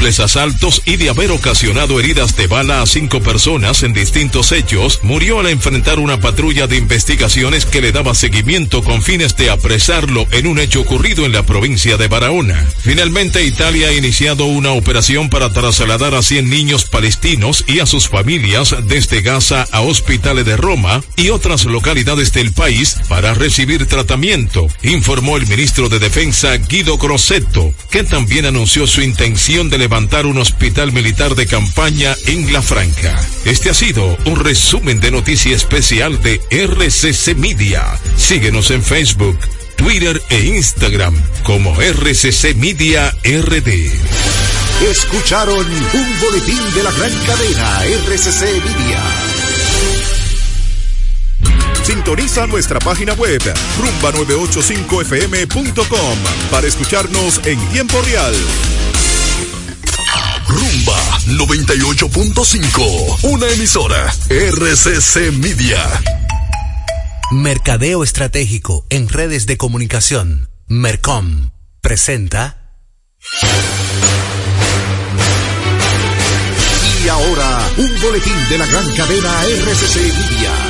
múltiples asaltos y de haber ocasionado heridas de bala a cinco personas en distintos hechos, murió al enfrentar una patrulla de investigaciones que le daba seguimiento con fines de apresarlo en un hecho ocurrido en la provincia de Barahona. Finalmente, Italia ha iniciado una operación para trasladar a 100 niños palestinos y a sus familias desde Gaza a hospitales de Roma y otras localidades del país para recibir tratamiento, informó el ministro de Defensa Guido Grosseto, que también anunció su intención de levantar un hospital militar de campaña en La Franca. Este ha sido un resumen de noticia especial de RCC Media. Síguenos en Facebook, Twitter e Instagram como RCC Media RD. Escucharon un boletín de la gran cadena RCC Media. Sintoniza nuestra página web rumba985fm.com para escucharnos en tiempo real. Rumba 98.5, una emisora RCC Media. Mercadeo Estratégico en redes de comunicación. Mercom presenta. Y ahora, un boletín de la gran cadena RCC Media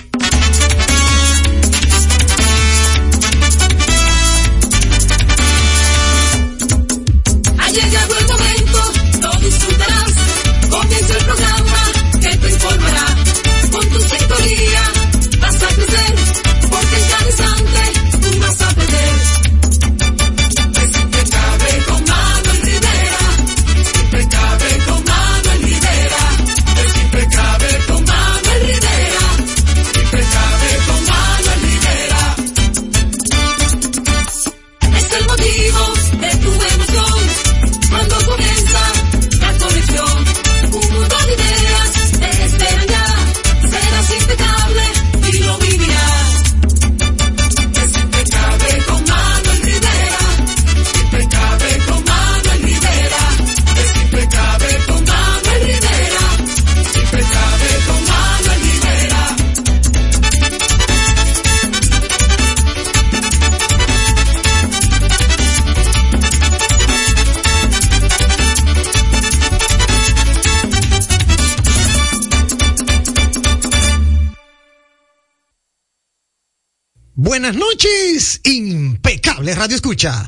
Radio Escucha.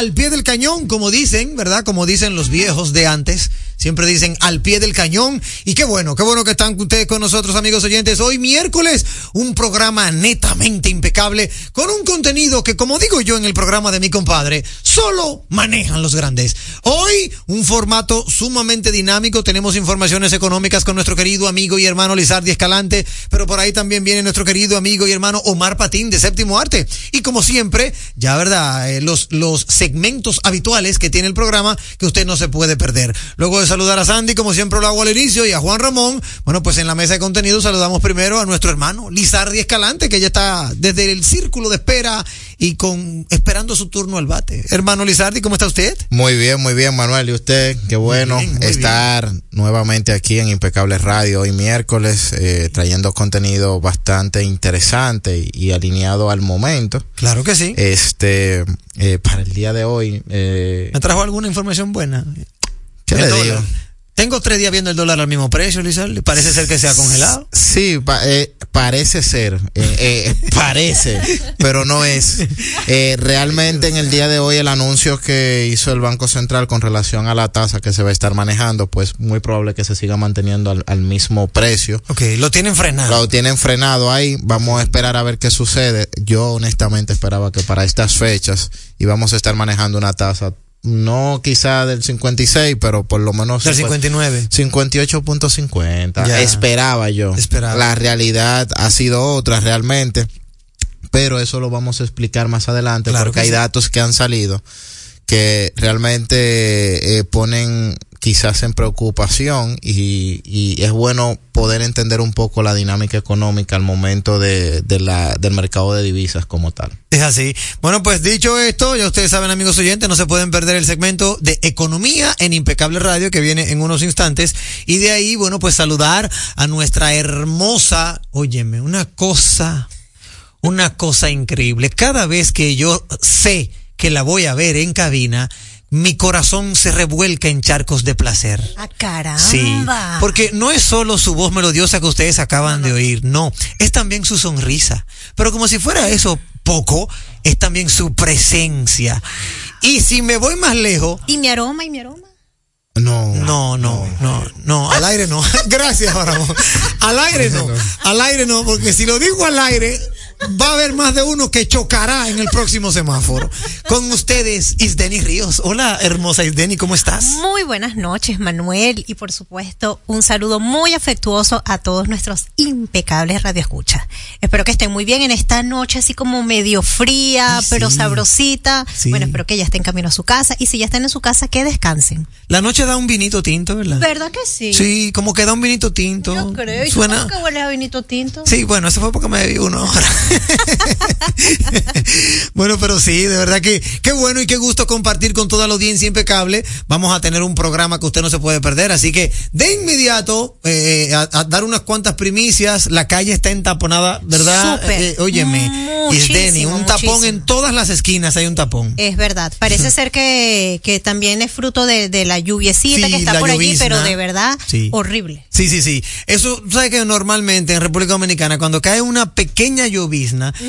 al pie del cañón, como dicen, ¿verdad? Como dicen los viejos de antes. Siempre dicen al pie del cañón. Y qué bueno, qué bueno que están ustedes con nosotros, amigos oyentes. Hoy miércoles, un programa netamente impecable, con un contenido que, como digo yo en el programa de mi compadre, solo manejan los grandes. Hoy, un formato sumamente dinámico. Tenemos informaciones económicas con nuestro querido amigo y hermano Lizardi Escalante, pero por ahí también viene nuestro querido amigo y hermano Omar Patín de Séptimo Arte. Y como siempre, ya verdad, eh, los, los segmentos habituales que tiene el programa que usted no se puede perder. Luego saludar a Sandy, como siempre lo hago al inicio, y a Juan Ramón. Bueno, pues en la mesa de contenido saludamos primero a nuestro hermano Lizardi Escalante, que ya está desde el círculo de espera y con esperando su turno al bate. Hermano Lizardi, ¿cómo está usted? Muy bien, muy bien, Manuel. ¿Y usted? Qué bueno bien, muy estar nuevamente aquí en Impecable Radio hoy miércoles, eh, trayendo contenido bastante interesante y, y alineado al momento. Claro que sí. Este, eh, para el día de hoy, eh, ¿Me trajo alguna información buena? Tengo tres días viendo el dólar al mismo precio, Lizardi. Parece ser que se ha congelado. Sí, pa- eh, parece ser, eh, eh, parece, pero no es. Realmente en el día de hoy el anuncio que hizo el Banco Central con relación a la tasa que se va a estar manejando, pues muy probable que se siga manteniendo al, al mismo precio. Ok, lo tienen frenado. Lo tienen frenado ahí, vamos a esperar a ver qué sucede. Yo honestamente esperaba que para estas fechas íbamos a estar manejando una tasa, no quizá del 56, pero por lo menos Del 50 59. 58.50. Ya. Esperaba yo. Esperaba. La realidad ha sido otra realmente. Pero eso lo vamos a explicar más adelante Claro porque que hay sí. datos que han salido que realmente eh, ponen quizás en preocupación y, y es bueno poder entender un poco la dinámica económica al momento de, la, del mercado de divisas como tal. Es así. Bueno, pues dicho esto, ya ustedes saben, amigos oyentes, no se pueden perder el segmento de economía en Impecable Radio que viene en unos instantes. Y de ahí, bueno, pues saludar a nuestra hermosa, óyeme, una cosa, una cosa increíble. Cada vez que yo sé que la voy a ver en cabina, mi corazón se revuelca en charcos de placer. Ah, caramba. Sí, porque no es solo su voz melodiosa que ustedes acaban de oír, no, es también su sonrisa. Pero como si fuera eso poco, es también su presencia. Y si me voy más lejos, ¿Y mi aroma? ¿Y mi aroma? No, no, no, no, no, al aire no. Gracias, Ramón. Al aire no, al aire no, porque si lo digo al aire, va a haber más de uno que chocará en el próximo semáforo. Con ustedes, Isdeni Ríos. Hola, hermosa Isdeni, ¿cómo estás? Muy buenas noches, Manuel. Y por supuesto, un saludo muy afectuoso a todos nuestros impecables radioescuchas. Espero que estén muy bien en esta noche, así como medio fría, Ay, pero sí. sabrosita. Sí. Bueno, espero que ya estén camino a su casa. Y si ya están en su casa, que descansen. La noche da un vinito tinto, ¿verdad? ¿Verdad que sí? Sí, como que da un vinito tinto. Yo creo. ¿Y tú que huele a vinito tinto? Sí, bueno, eso fue porque me bebí uno ahora. bueno, pero sí, de verdad que qué bueno y qué gusto compartir con toda la audiencia impecable. Vamos a tener un programa que usted no se puede perder, así que de inmediato eh, a, a dar unas cuantas primicias. La calle está entaponada, ¿verdad? Súper. Eh, óyeme, Isdeni, un tapón muchísimo. en todas las esquinas hay un tapón. Es verdad. Parece ser que, que también es fruto de, de la lluviecita Sí, que está por allí, pero de verdad Sí. horrible. Sí, sí, sí. Eso, sabes que normalmente en República Dominicana, cuando cae una pequeña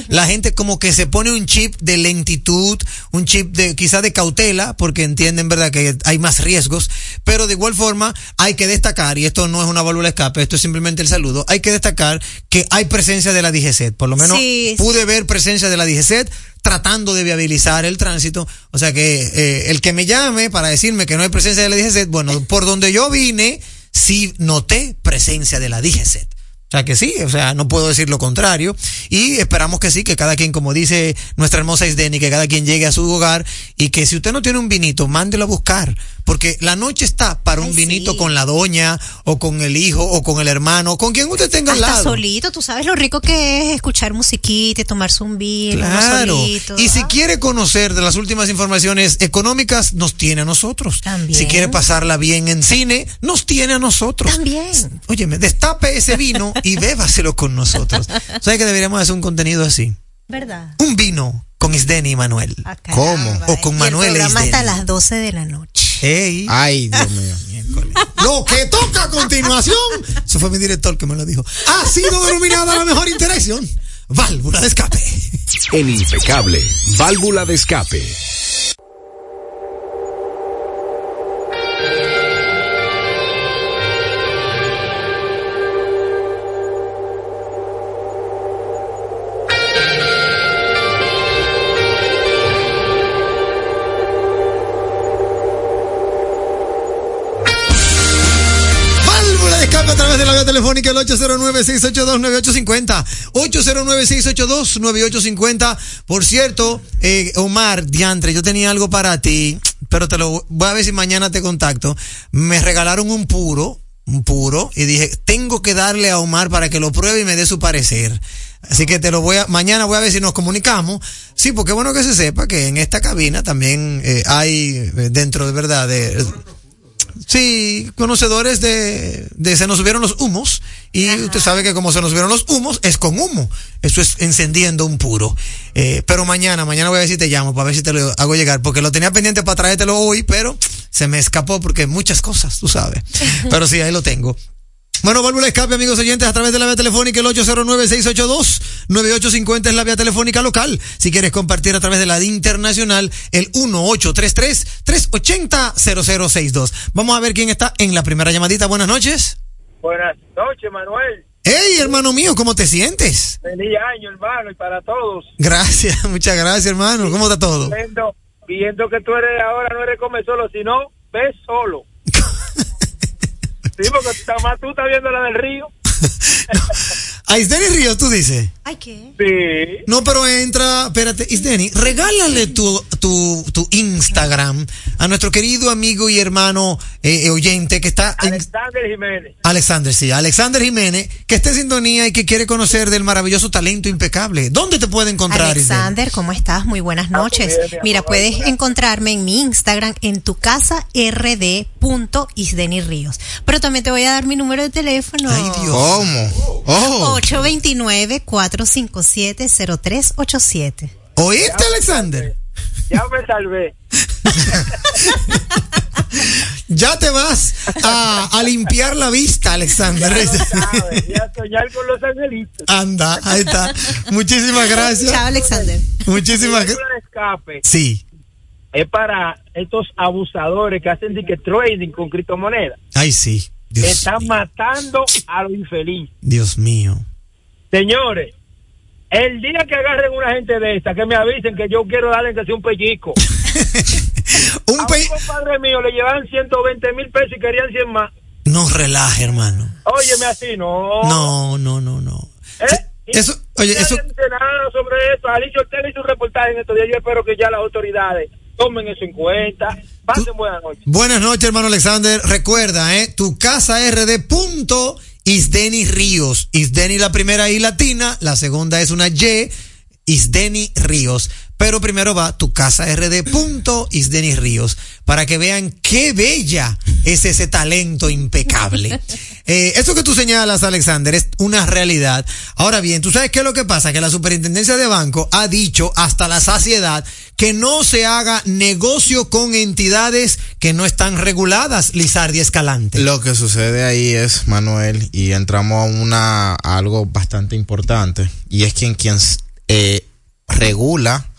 la gente como que se pone un chip de lentitud, un chip de quizá de cautela, porque entienden, ¿verdad?, que hay más riesgos, pero de igual forma hay que destacar, y esto no es una válvula de escape, esto es simplemente el saludo, hay que destacar que hay presencia de la DGCET, por lo menos Sí, pude ver presencia de la DGCET tratando de viabilizar el tránsito, o sea que eh, el que me llame para decirme que no hay presencia de la DGCET, bueno, por donde yo vine, sí noté presencia de la DGCET. O sea que sí, o sea, no puedo decir lo contrario. Y esperamos que sí, que cada quien, como dice nuestra hermosa Isdeni, que cada quien llegue a su hogar y que si usted no tiene un vinito, mándelo a buscar. Porque la noche está para un Ay, vinito sí. con la doña, o con el hijo, o con el hermano, con quien usted tenga al Hasta lado. solito, tú sabes lo rico que es escuchar musiquita y tomarse un vino, Claro. solito. Y si quiere conocer de las últimas informaciones económicas, nos tiene a nosotros. También. Si quiere pasarla bien en cine, nos tiene a nosotros. También. Óyeme, destape ese vino y bébaselo con nosotros. ¿Sabes que deberíamos hacer un contenido así? ¿Verdad? Un vino con Isdeni y Manuel. Ah, ¿Cómo? O con Y Manuel El programa hasta las 12 de la noche. Ey. Ay, Dios mío. Miércoles. Lo que toca a continuación, eso fue mi director que me lo dijo, ha sido denominada la mejor interacción. Válvula de escape. En Impecable, válvula de escape. Telefónica el 809-682-9850. 809-682-9850. Por cierto, eh, Omar Diantre, yo tenía algo para ti, pero te lo voy a ver si mañana te contacto. Me regalaron un puro, un puro, y dije, tengo que darle a Omar para que lo pruebe y me dé su parecer. Así que te lo voy a, mañana voy a ver si nos comunicamos. Sí, porque bueno que se sepa que en esta cabina también eh, hay eh, dentro de verdad de, Sí, conocedores de, de se nos subieron los humos y usted sabe que como se nos subieron los humos es con humo. Eso es encendiendo un puro. Eh, pero mañana, mañana voy a ver si te llamo para ver si te lo hago llegar porque lo tenía pendiente para traértelo hoy, pero se me escapó porque muchas cosas, tú sabes. Pero sí, ahí lo tengo. Bueno, válvula escape, amigos oyentes, a través de la vía telefónica, el 809-682-9850 es la vía telefónica local. Si quieres compartir a través de la internacional, el 1833-380-0062. Vamos a ver quién está en la primera llamadita. Buenas noches. Buenas noches, Manuel. Hey, hermano mío, ¿cómo te sientes? Feliz año, hermano, y para todos. Gracias, muchas gracias, hermano. ¿Cómo está todo? Viendo, viendo que tú eres ahora, no eres come solo, sino ves solo. Sí, porque más tú estás viendo la del río. A Isdeni Ríos, tú dices. Ay, ¿qué? Sí. No, pero entra, espérate, Isdeni, regálale tu, tu, tu Instagram a nuestro querido amigo y hermano eh, oyente que está en, Alexander Jiménez. Alexander, sí, Alexander Jiménez, que está en sintonía y que quiere conocer del maravilloso talento impecable. ¿Dónde te puede encontrar, Isdeni? Alexander, ¿cómo estás? Muy buenas noches. bien, mi amor, Mira, puedes encontrarme en mi Instagram en tu casa rd.isdeni Ríos. Pero también te voy a dar mi número de teléfono. Ay, Dios. ¿Cómo? Oh, 829-457-0387. ¿Oíste, Alexander? Ya me salvé. Ya te vas a, a limpiar la vista, Alexander. ¿Sabes? Y a soñar con los angelitos. Anda, ahí está. Muchísimas gracias. Chao, Alexander. Muchísimas gracias. escape Sí. es para estos abusadores que hacen de que trading con criptomonedas. Ay, sí. Dios, Están matando a lo infeliz. Dios mío. Señores, el día que agarren una gente de esta, que me avisen que yo quiero darle que sea un pellico. Un A un compadre mío le llevaban 120 mil pesos y querían 100 más. No relaje, hermano. Óyeme así, no. No, no, no, no. ¿Eh? Eso, oye, eso, nada sobre esto. Alicia Ortega hizo un reportaje en estos días. Yo espero que ya las autoridades tomen eso en cuenta. Pasen buenas noches. Buenas noches, hermano Alexander. Recuerda, ¿eh? Tu casa RD punto Isdeni Ríos. Isdeni la primera I latina, la segunda es una Y, Isdeni Ríos. Pero primero va tu casa RD punto Isdeni Ríos para que vean qué bella es ese talento impecable. Eh, eso que tú señalas, Alexander, es una realidad. Ahora bien, ¿tú sabes qué es lo que pasa? Que la superintendencia de banco ha dicho hasta la saciedad que no se haga negocio con entidades que no están reguladas, Lizardi Escalante. Lo que sucede ahí es, Manuel, y entramos a una a algo bastante importante, y es quien quien eh, regula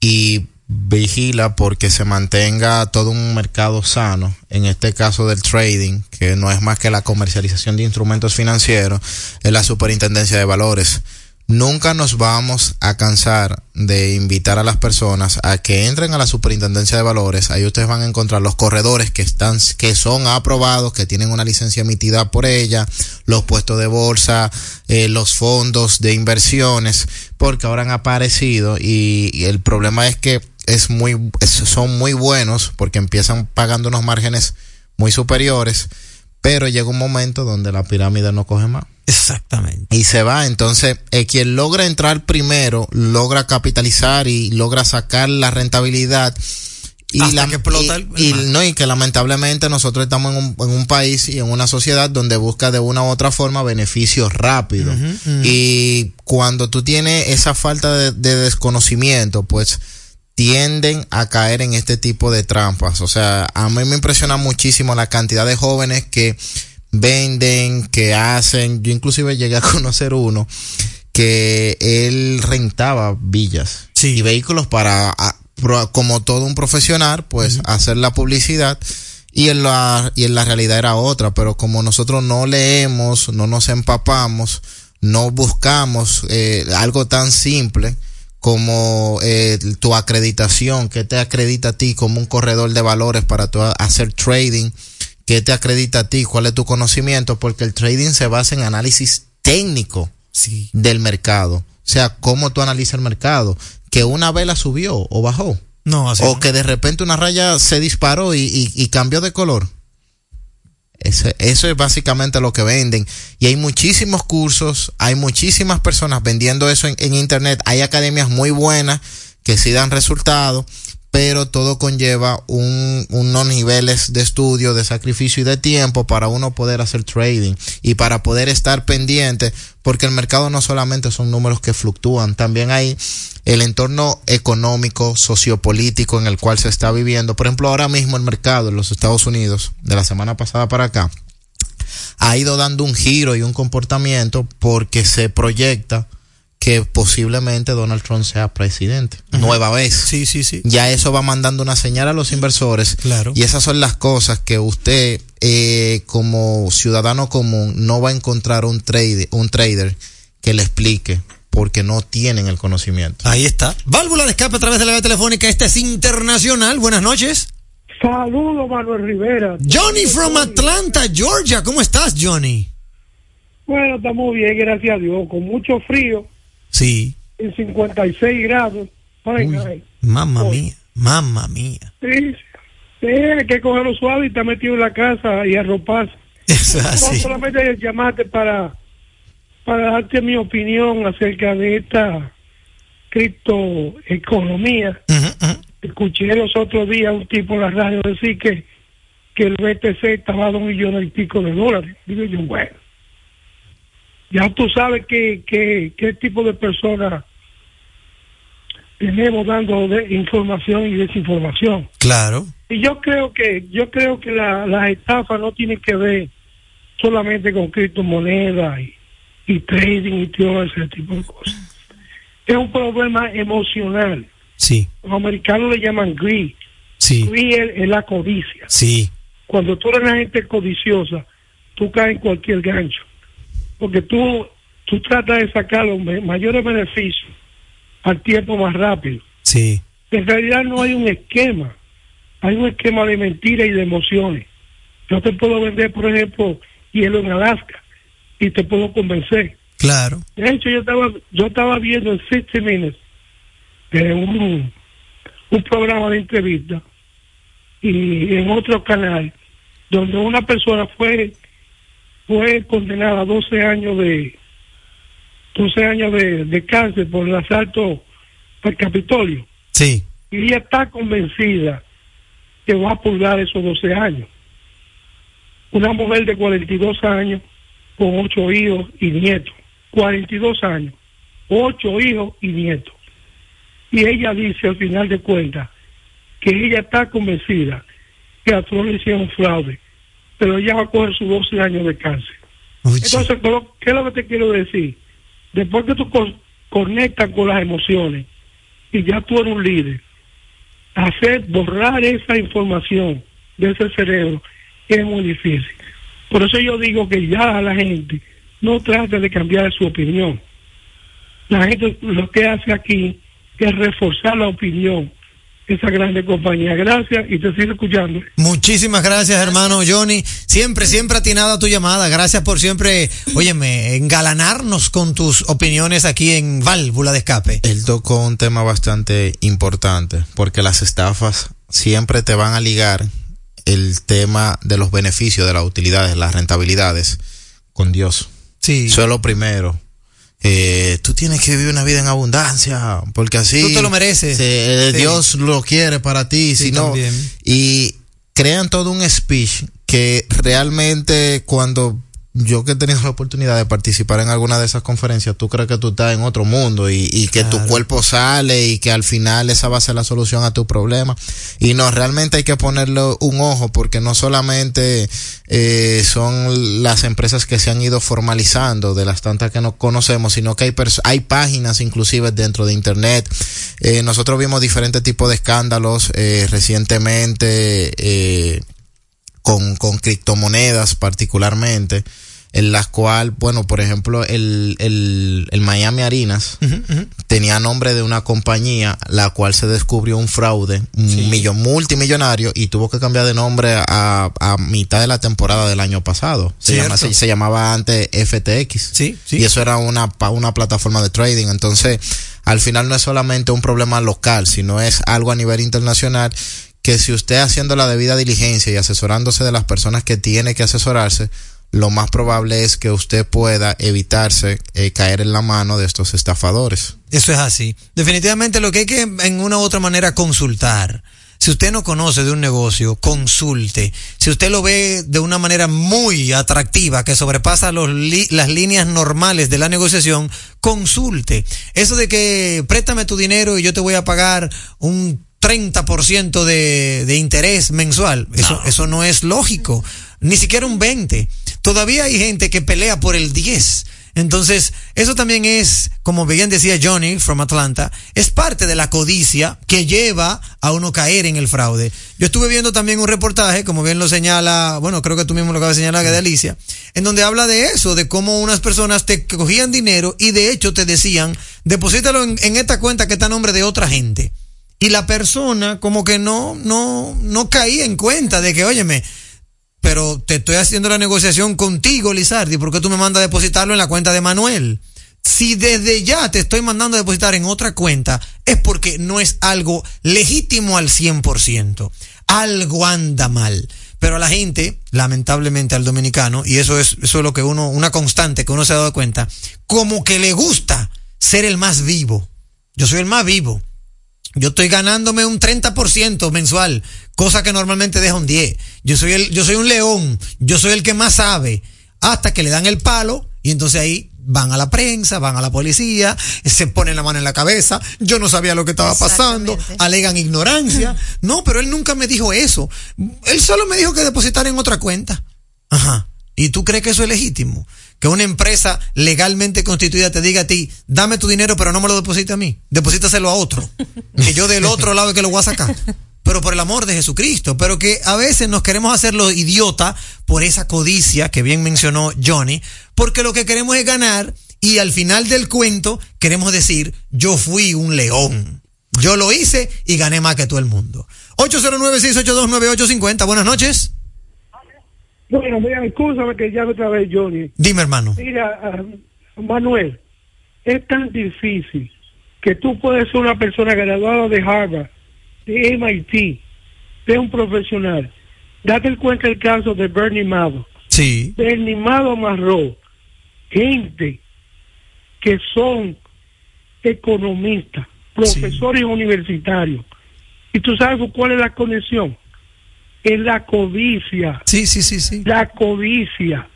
y vigila porque se mantenga todo un mercado sano, en este caso del trading, que no es más que la comercialización de instrumentos financieros, es la superintendencia de valores. Nunca nos vamos a cansar de invitar a las personas a que entren a la superintendencia de valores. Ahí ustedes van a encontrar los corredores que están, que son aprobados, que tienen una licencia emitida por ella, los puestos de bolsa, eh, los fondos de inversiones, porque ahora han aparecido y, y el problema es que es muy, son muy buenos porque empiezan pagando unos márgenes muy superiores, pero llega un momento donde la pirámide no coge más Exactamente. y se va. Entonces, eh, quien logra entrar primero, logra capitalizar y logra sacar la rentabilidad. Y Hasta que explota el- y, el mar. no, y que lamentablemente nosotros estamos en un, en un país y en una sociedad donde busca de una u otra forma beneficios rápidos. Y cuando tú tienes esa falta de, de desconocimiento, pues tienden a caer en este tipo de trampas. O sea, a mí me impresiona muchísimo la cantidad de jóvenes que venden, que hacen. Yo inclusive llegué a conocer uno que él rentaba villas Sí. y vehículos para, como todo un profesional, pues hacer la publicidad. Y en la, y en la realidad era otra, pero como nosotros no leemos, no nos empapamos, no buscamos eh, algo tan simple como eh, tu acreditación, que te acredita a ti como un corredor de valores para tu hacer trading, qué te acredita a ti, cuál es tu conocimiento, porque el trading se basa en análisis técnico Sí. del mercado. O sea, cómo tú analizas el mercado. Que una vela subió o bajó. No, así o no. que de repente una raya se disparó y, y- y cambió de color. Ese- eso es básicamente lo que venden. Y hay muchísimos cursos, hay muchísimas personas vendiendo eso en, en Internet. Hay academias muy buenas que sí dan resultados, pero todo conlleva un, unos niveles de estudio, de sacrificio y de tiempo para uno poder hacer trading y para poder estar pendiente, porque el mercado no solamente son números que fluctúan, también hay el entorno económico, sociopolítico en el cual se está viviendo. Por ejemplo, ahora mismo el mercado en los Estados Unidos, de la semana pasada para acá, ha ido dando un giro y un comportamiento porque se proyecta que posiblemente Donald Trump sea presidente. Nueva vez. Sí, sí, sí. Ya eso va mandando una señal a los inversores. Claro. Y esas son las cosas que usted, eh, como ciudadano común, no va a encontrar un trader, un trader que le explique porque no tienen el conocimiento. Ahí está. Válvula de escape a través de la vía telefónica. Este es internacional. Buenas noches. Saludos, Manuel Rivera. Johnny from Atlanta, Georgia. ¿Cómo estás, Johnny? Bueno, estamos bien, gracias a Dios, con mucho frío, Sí. en 56 grados. Mamma mía. Mamma mía. Sí, sí, hay que cogerlo suave y está metido en la casa y arroparse. Eso es No, así. solamente llamarte para, para darte mi opinión acerca de esta criptoeconomía. Ujú. Escuché los otros días un tipo en la radio decir que, que el BTC estaba a dos millones y pico de dólares. Digo yo, bueno, ya tú sabes que, que, qué tipo de personas tenemos dando de información y desinformación. Claro. Y yo creo que yo creo que la- las estafas no tienen que ver solamente con criptomonedas y, y trading y todo ese tipo de cosas. Es un problema emocional. Sí. Los americanos le llaman greed. Sí. Greed es, es la codicia. Sí. Cuando tú eres una gente codiciosa, tú caes en cualquier gancho. Porque tú, tú tratas de sacar los mayores beneficios al tiempo más rápido. Sí. En realidad no hay un esquema. Hay un esquema de mentiras y de emociones. Yo te puedo vender, por ejemplo, hielo en Alaska y te puedo convencer. Claro. De hecho, yo estaba, yo estaba viendo en 60 Minutes eh, un, un programa de entrevista y en otro canal donde una persona fue fue condenada a 12 años de 12 años de, de cárcel por el asalto al Capitolio Sí. y ella está convencida que va a pulgar esos 12 años. Una mujer de 42 años con ocho hijos y nietos. 42 años, ocho hijos y nietos. Y ella dice al final de cuentas que ella está convencida que a Trump le hicieron fraude, pero ella va a coger sus 12 años de cárcel. Uy. Entonces, ¿qué es lo que te quiero decir? Después que tú con- conectas con las emociones y ya tú eres un líder, hacer borrar esa información de ese cerebro es muy difícil. Por eso yo digo que ya la gente no trate de cambiar su opinión. La gente lo que hace aquí es reforzar la opinión esa grande compañía. Gracias y te sigo escuchando. Muchísimas gracias, hermano Johnny. Siempre, siempre atinada tu llamada. Gracias por siempre, óyeme, engalanarnos con tus opiniones aquí en Válvula de Escape. Él tocó un tema bastante importante, porque las estafas siempre te van a ligar el tema de los beneficios, de las utilidades, las rentabilidades con Dios. Sí. Eso es lo primero. Eh, tú tienes que vivir una vida en abundancia, porque así Tú te lo mereces. se- eh, Sí. Dios lo quiere para ti, Sí, si no y crean todo un speech que realmente cuando yo que he tenido la oportunidad de participar en alguna de esas conferencias, tú crees que tú estás en otro mundo y, y que tu cuerpo sale y que al final esa va a ser la solución a tu problema. Y no, realmente hay que ponerle un ojo porque no solamente eh, son las empresas que se han ido formalizando de las tantas que no conocemos, sino que hay, hay páginas inclusive dentro de Internet. Eh, nosotros vimos diferentes tipos de escándalos eh, recientemente. Con, con criptomonedas particularmente, en las cual, bueno, por ejemplo, el, el, el Miami Harinas tenía nombre de una compañía la cual se descubrió un fraude, un millón, multimillonario y tuvo que cambiar de nombre a, a mitad de la temporada del año pasado. Se, llama- se, se llamaba antes FTX. Sí, sí. Y eso era una, pa- una plataforma de trading. Entonces, al final no es solamente un problema local, sino es algo a nivel internacional que si usted haciendo la debida diligencia y asesorándose de las personas que tiene que asesorarse, lo más probable es que usted pueda evitarse eh, caer en la mano de estos estafadores. Eso es así. Definitivamente lo que hay que en una u otra manera consultar. Si usted no conoce de un negocio, consulte. Si usted lo ve de una manera muy atractiva, que sobrepasa los li- las líneas normales de la negociación, consulte. Eso de que préstame tu dinero y yo te voy a pagar un 30% de, de interés mensual, eso, eso no es lógico. Ni siquiera un 20. Todavía hay gente que pelea por el 10. Entonces, eso también es, como bien decía Johnny from Atlanta, es parte de la codicia que lleva a uno caer en el fraude. Yo estuve viendo también un reportaje, como bien lo señala, bueno, creo que tú mismo lo acabas de señalar, de Alicia, en donde habla de eso, de cómo unas personas te cogían dinero y de hecho te decían, deposítalo en, en esta cuenta que está a nombre de otra gente. Y la persona como que no, no, no caía en cuenta de que, óyeme, pero te estoy haciendo la negociación contigo, Lizardi, ¿por qué tú me mandas a depositarlo en la cuenta de Manuel? Si desde ya te estoy mandando a depositar en otra cuenta, es porque no es algo legítimo al 100%. Algo anda mal. Pero a la gente, lamentablemente al dominicano, y eso es, eso es lo que uno, una constante que uno se ha dado cuenta, como que le gusta ser el más vivo. Yo soy el más vivo. Yo estoy ganándome un 30% mensual, cosa que normalmente deja un 10. Yo soy el, yo soy un león, yo soy el que más sabe, hasta que le dan el palo y entonces ahí van a la prensa, van a la policía, se ponen la mano en la cabeza, yo no sabía lo que estaba pasando, alegan ignorancia. No, pero él nunca me dijo eso. Él solo me dijo que depositar en otra cuenta. Ajá. ¿Y tú crees que eso es legítimo? Que una empresa legalmente constituida te diga a ti, dame tu dinero, pero no me lo deposite a mí, deposítaselo a otro. Que yo del otro lado que lo voy a sacar. Pero por el amor de Jesucristo. Pero que a veces nos queremos hacer los idiota por esa codicia que bien mencionó Johnny, porque lo que queremos es ganar y al final del cuento queremos decir, yo fui un león. Yo lo hice y gané más que todo el mundo. 809-682-9850. Buenas noches. Bueno, mira, escúchame que ya otra vez, Johnny. Dime, hermano. Mira, ah, Manuel, es tan difícil que tú puedes ser una persona graduada de Harvard, de MIT, de un profesional. Date cuenta el caso de Bernie Madoff. Sí. Bernie Madoff amarró gente que son economistas, profesores universitarios. ¿Y tú sabes cuál es la conexión? Es la codicia Sí, sí, sí, sí. la codicia,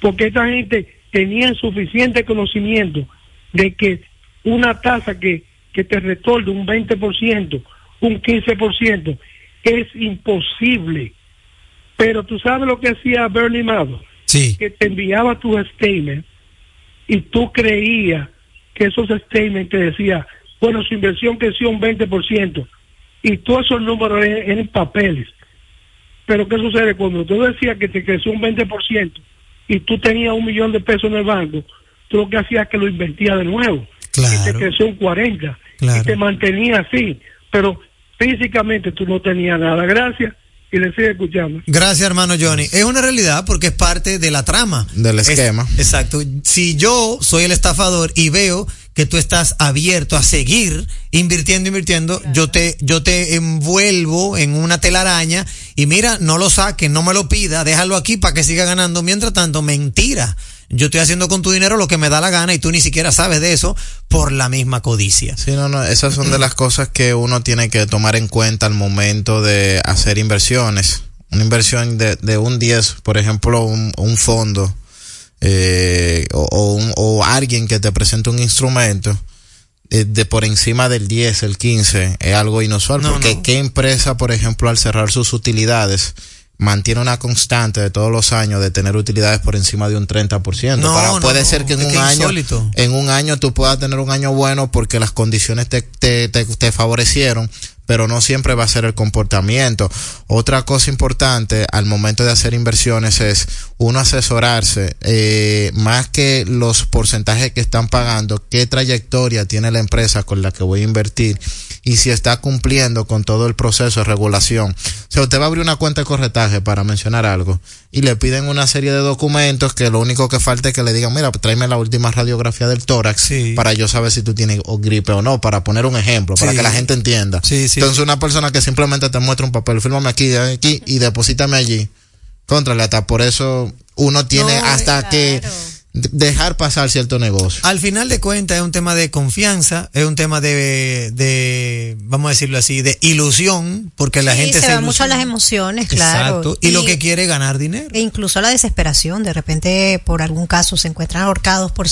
porque esta gente tenía suficiente conocimiento de que una tasa que, que te retorne un 20%, un 15%, es imposible. Pero tú sabes lo que hacía Bernie Madoff, Sí. que te enviaba tus statements y tú creías que esos statements te decían, bueno, su inversión creció un 20% y todos esos números eran, eran papeles. Pero ¿qué sucede? Cuando tú decías que te creció un 20% y tú tenías un millón de pesos en el banco, tú lo que hacías es que lo invertías de nuevo. Y te Claro. creció un 40 Claro. y te mantenía así. Pero físicamente tú no tenías nada. Gracias y le sigue escuchando. Gracias, hermano Johnny. Es una realidad porque es parte de la trama. Del Es- esquema. exacto. Si yo soy el estafador y veo que tú estás abierto a seguir invirtiendo, invirtiendo, yo te, yo te envuelvo en una telaraña y mira, no lo saques, no me lo pida, déjalo aquí para que siga ganando. Mientras tanto, mentira. Yo estoy haciendo con tu dinero lo que me da la gana y tú ni siquiera sabes de eso por la misma codicia. Sí, no, no, esas son de las cosas que uno tiene que tomar en cuenta al momento de hacer inversiones. Una inversión de, de un 10, por ejemplo, un, un fondo eh, o, o un- o alguien que te presente un instrumento eh, de por encima del 10, el 15, es algo inusual. No, porque no. qué empresa, por ejemplo, al cerrar sus utilidades, mantiene una constante de todos los años de tener utilidades por encima de un 30%. No, Para- no, puede no, ser que en un que año insólito. en un año tú puedas tener un año bueno porque las condiciones te, te, te, te favorecieron, pero no siempre va a ser el comportamiento. Otra cosa importante al momento de hacer inversiones es uno asesorarse eh, más que los porcentajes que están pagando, qué trayectoria tiene la empresa con la que voy a invertir y si está cumpliendo con todo el proceso de regulación. O sea, usted va a abrir una cuenta de corretaje para mencionar algo y le piden una serie de documentos que lo único que falta es que le digan, mira, tráeme la última radiografía del tórax Sí. para yo saber si tú tienes gripe o no, para poner un ejemplo, para Sí. que la gente entienda. Sí, sí. Entonces una persona que simplemente te muestra un papel, fírmame aquí, aquí y deposítame allí. Contrale, hasta por eso uno tiene No, hasta que claro. de- dejar pasar cierto negocio. Al final de cuentas es un tema de confianza, es un tema de, de vamos a decirlo así, de ilusión, porque la Sí, gente se va ilusiona. mucho a las emociones, claro. Exacto. Y, lo que quiere es ganar dinero. E incluso la desesperación, de repente por algún caso se encuentran ahorcados por,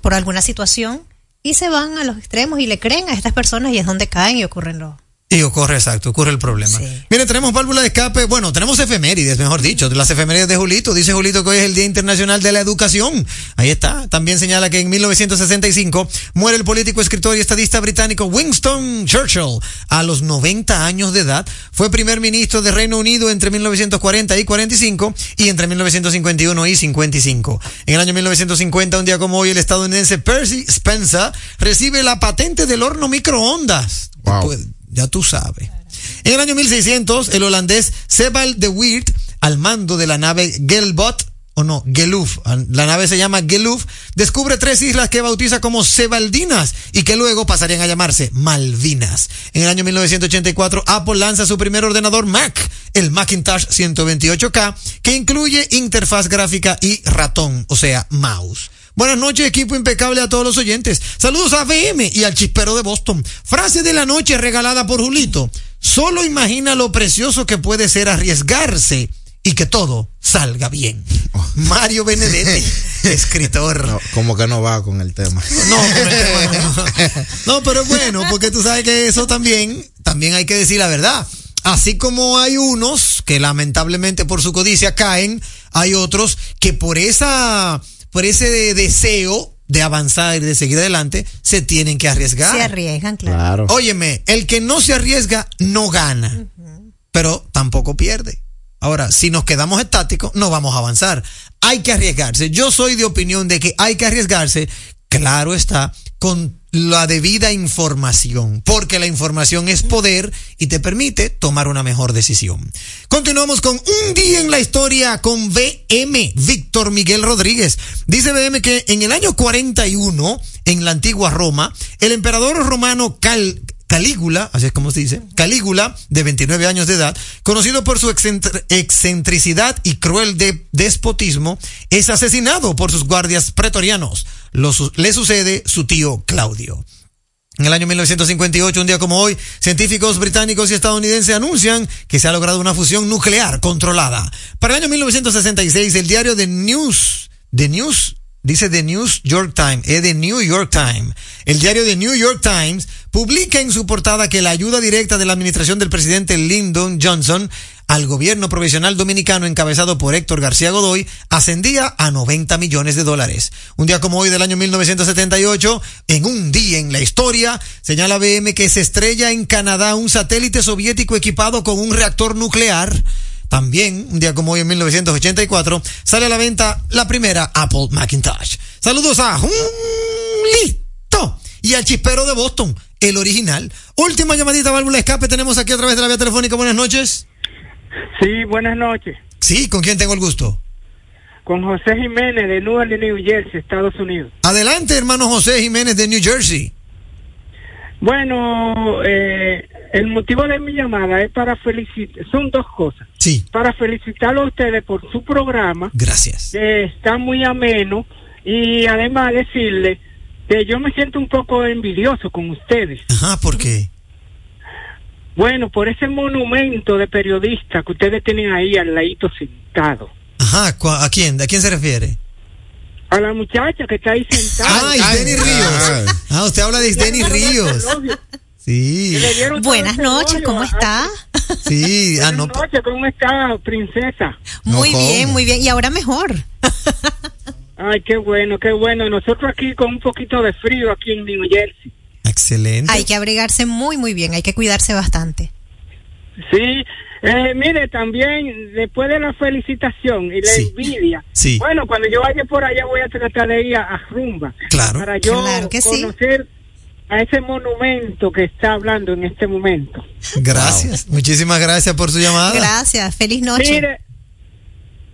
por alguna situación y se van a los extremos y le creen a estas personas y es donde caen y ocurren los... Y ocurre, exacto, ocurre el problema. Sí. Mire, tenemos válvula de escape, bueno, tenemos efemérides, mejor dicho, las efemérides de Julito. Dice Julito que hoy es el Día Internacional de la Educación. Ahí está. También señala que en 1965 muere el político, escritor y estadista británico Winston Churchill a los 90 años de edad. Fue primer ministro de Reino Unido entre 1940 y 45 y entre 1951 y 55. En el año 1950, un día como hoy, el estadounidense Percy Spencer recibe la patente del horno microondas. Wow. Ya tú sabes. En el año 1600, el holandés Sebald de Weert, al mando de la nave Gelbot, o no, Geluf, la nave se llama Geluf, descubre tres islas que bautiza como Sebaldinas y que luego pasarían a llamarse Malvinas. En el año 1984, Apple lanza su primer ordenador Mac, el Macintosh 128K, que incluye interfaz gráfica y ratón, o sea, mouse. Buenas noches, equipo impecable a todos los oyentes. Saludos a VM y al chispero de Boston. Frase de la noche regalada por Julito. Solo imagina lo precioso que puede ser arriesgarse y que todo salga bien. Mario Benedetti, escritor. No, como que no va con el tema. No, con el tema no. No, pero es bueno, porque tú sabes que eso también, también hay que decir la verdad. Así como hay unos que lamentablemente por su codicia caen, hay otros que por esa, por ese deseo de avanzar y de seguir adelante, se tienen que arriesgar. Se arriesgan, claro. Claro. Óyeme, el que no se arriesga no gana, pero tampoco pierde. Ahora, si nos quedamos estáticos, no vamos a avanzar. Hay que arriesgarse. Yo soy de opinión de que hay que arriesgarse, claro está, con la debida información, porque la información es poder y te permite tomar una mejor decisión. Continuamos con un día en la historia con BM, Víctor Miguel Rodríguez. Dice BM que en el año 41, en la antigua Roma, el emperador romano Cal, Calígula, así es como se dice, Calígula, de 29 años de edad, conocido por su excentr- excentricidad y cruel de- despotismo, es asesinado por sus guardias pretorianos. Le sucede su tío Claudio. En el año 1958, un día como hoy, científicos británicos y estadounidenses anuncian que se ha logrado una fusión nuclear controlada. Para el año 1966, el diario The News, The News, dice The News York Times, es The New York Times. El diario The New York Times publica en su portada que la ayuda directa de la administración del presidente Lyndon Johnson al gobierno provisional dominicano encabezado por Héctor García Godoy ascendía a 90 millones de dólares. Un día como hoy del año 1978, en un día en la historia, señala BM que se estrella en Canadá un satélite soviético equipado con un reactor nuclear. También, un día como hoy en 1984, sale a la venta la primera Apple Macintosh. Saludos a Julito y al chispero de Boston, el original. Última llamadita, válvula escape, tenemos aquí a través de la vía telefónica. Buenas noches. Sí, buenas noches. Sí, ¿con quién tengo el gusto? Con José Jiménez de Newark, New Jersey, Estados Unidos. Adelante, hermano José Jiménez de New Jersey. Bueno, eh, el motivo de mi llamada es para felicitar, son dos cosas. Sí, Para felicitarlo a ustedes por su programa, gracias. que está muy ameno, y además decirle que yo me siento un poco envidioso con ustedes. Ajá, ¿por qué? Bueno, por ese monumento de periodista que ustedes tienen ahí al ladito sentado. Ajá, ¿cu- ¿a quién? ¿A quién se refiere? A la muchacha que está ahí sentada. Ah, Isdeni Ríos. Ah, usted habla de Isdeni Ríos. Sí, Buenas noches. ¿cómo está? sí. Ah, no. Buenas noches, ¿cómo está, princesa? Muy bien, muy bien. Y ahora mejor. Ay, qué bueno, qué bueno. Nosotros aquí con un poquito de frío aquí en New Jersey. Excelente. Hay que abrigarse muy, muy bien, hay que cuidarse bastante. Sí, eh, mire, también después de la felicitación y la Sí. envidia, Sí. bueno, cuando yo vaya por allá voy a tratar de ir a, a Rumba Claro. para yo Claro que sí. conocer a ese monumento que está hablando en este momento. Gracias. Muchísimas gracias por su llamada. Gracias, feliz noche. Mire,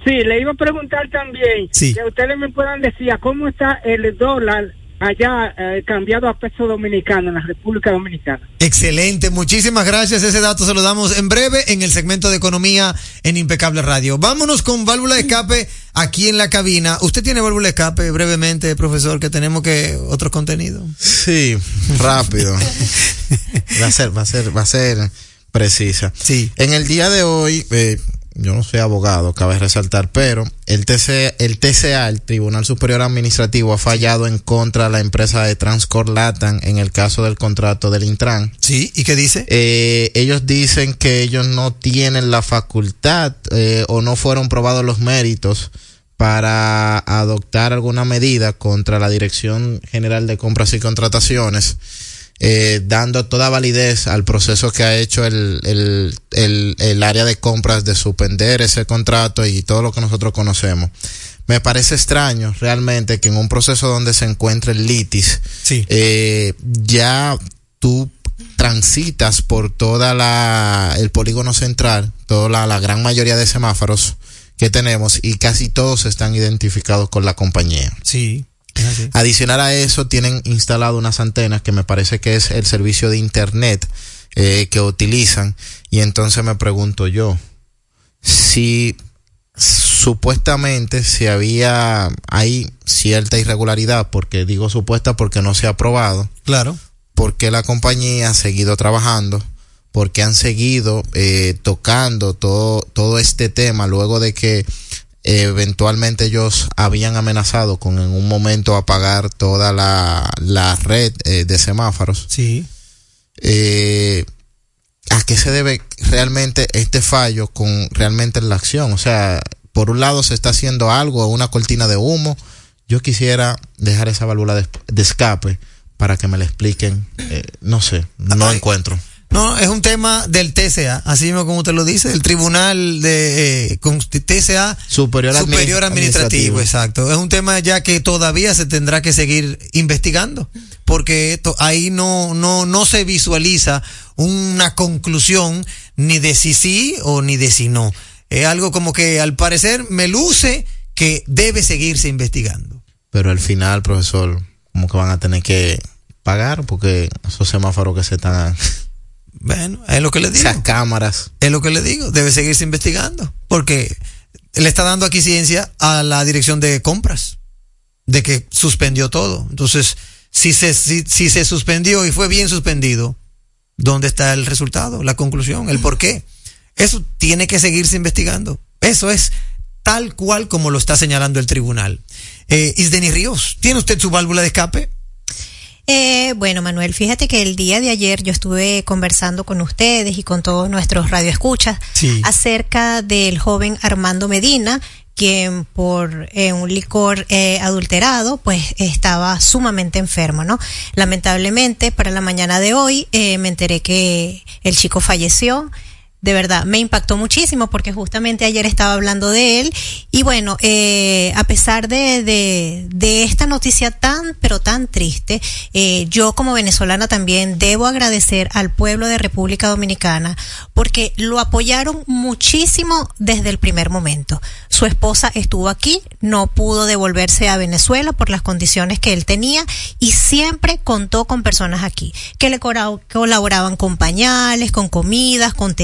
sí, le iba a preguntar también Sí. que ustedes me puedan decir a cómo está el dólar allá eh, cambiado a peso dominicano en la República Dominicana. Excelente, muchísimas gracias. Ese dato se lo damos en breve en el segmento de economía en Impecable Radio. Vámonos con válvula de escape aquí en la cabina. ¿Usted tiene válvula de escape brevemente, profesor, que tenemos que otro contenido? Sí, rápido. va a ser, va a ser, va a ser precisa. Sí. En el día de hoy, eh, yo no soy abogado, cabe resaltar, pero el TC, el TCA, el Tribunal Superior Administrativo, ha fallado en contra de la empresa de Transcor Latam en el caso del contrato del Intran. Sí, ¿y qué dice? Eh, ellos dicen que ellos no tienen la facultad eh, o no fueron probados los méritos para adoptar alguna medida contra la Dirección General de Compras y Contrataciones, eh, dando toda validez al proceso que ha hecho el, el, el, el área de compras de suspender ese contrato y todo lo que nosotros conocemos. Me parece extraño realmente que en un proceso donde se encuentra el litis, Sí. eh, ya tú transitas por toda la el polígono central, toda la, la gran mayoría de semáforos que tenemos y casi todos están identificados con la compañía. Sí. Así. Adicional a eso, tienen instalado unas antenas que me parece que es el servicio de internet eh, que utilizan. Y entonces me pregunto yo, si supuestamente si había, hay cierta irregularidad, porque digo supuesta porque no se ha probado, Claro. por qué la compañía ha seguido trabajando, por qué han seguido eh, tocando todo, todo este tema luego de que eventualmente ellos habían amenazado con en un momento apagar toda la, la red eh, de semáforos. Sí. Eh, ¿A qué se debe realmente este fallo con realmente la acción? O sea, por un lado se está haciendo algo, una cortina de humo. Yo quisiera dejar esa válvula de, de escape para que me la expliquen. Eh, no sé, no Ay. encuentro. No, es un tema del TCA, así mismo como usted lo dice, el Tribunal de eh, TCA Superior, Superior administrativo, exacto. Es un tema ya que todavía se tendrá que seguir investigando, porque esto, ahí no, no, no se visualiza una conclusión ni de si sí o ni de si no. Es algo como que al parecer me luce que debe seguirse investigando. Pero al final, profesor, como que van a tener que pagar porque esos semáforos que se están, Bueno, es lo que le digo. esas cámaras. Es lo que le digo, debe seguirse investigando, porque le está dando aquí ciencia a la dirección de compras, de que suspendió todo. Entonces, si se, si, si se suspendió y fue bien suspendido, ¿dónde está el resultado, la conclusión, el por qué? Eso tiene que seguirse investigando. Eso es tal cual como lo está señalando el tribunal. Eh, Isdeni Ríos, ¿tiene usted su válvula de escape? Eh, bueno, Manuel, fíjate que el día de ayer yo estuve conversando con ustedes y con todos nuestros radioescuchas Sí. acerca del joven Armando Medina, quien por eh, un licor eh, adulterado, pues estaba sumamente enfermo, ¿no? Lamentablemente, para la mañana de hoy eh, me enteré que el chico falleció. De verdad, me impactó muchísimo porque justamente ayer estaba hablando de él y bueno, eh, a pesar de, de, esta noticia tan, pero tan triste, eh, yo como venezolana también debo agradecer al pueblo de República Dominicana porque lo apoyaron muchísimo desde el primer momento. Su esposa estuvo aquí, no pudo devolverse a Venezuela por las condiciones que él tenía y siempre contó con personas aquí que le colaboraban con pañales, con comidas, con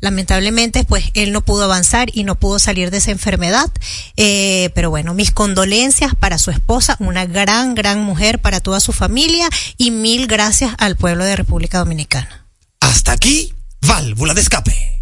Lamentablemente, pues él no pudo avanzar y no pudo salir de esa enfermedad. Eh, pero bueno, mis condolencias para su esposa, una gran, gran mujer, para toda su familia y mil gracias al pueblo de República Dominicana. Hasta aquí, válvula de escape.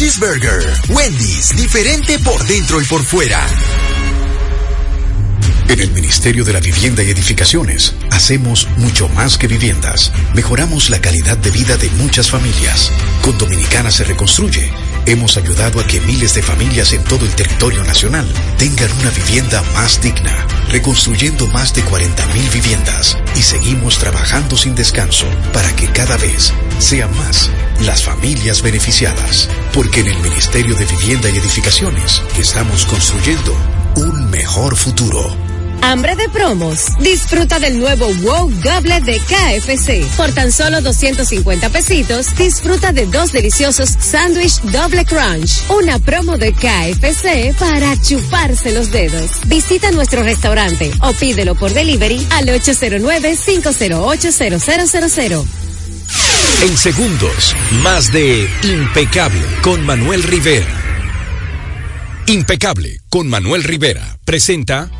Wendy's, diferente por dentro y por fuera. En el Ministerio de la Vivienda y Edificaciones hacemos mucho más que viviendas. Mejoramos la calidad de vida de muchas familias. Con Dominicana se reconstruye. Hemos ayudado a que miles de familias en todo el territorio nacional tengan una vivienda más digna, reconstruyendo más de 40.000 viviendas y seguimos trabajando sin descanso para que cada vez sean más las familias beneficiadas. Porque en el Ministerio de Vivienda y Edificaciones estamos construyendo un mejor futuro. Hambre de promos. Disfruta del nuevo Wow Goblet de KFC. Por tan solo 250 pesitos, disfruta de dos deliciosos sándwich doble crunch. Una promo de KFC para chuparse los dedos. Visita nuestro restaurante o pídelo por delivery al 809-508-0000. En segundos, más de Impecable con Manuel Rivera. Impecable con Manuel Rivera presenta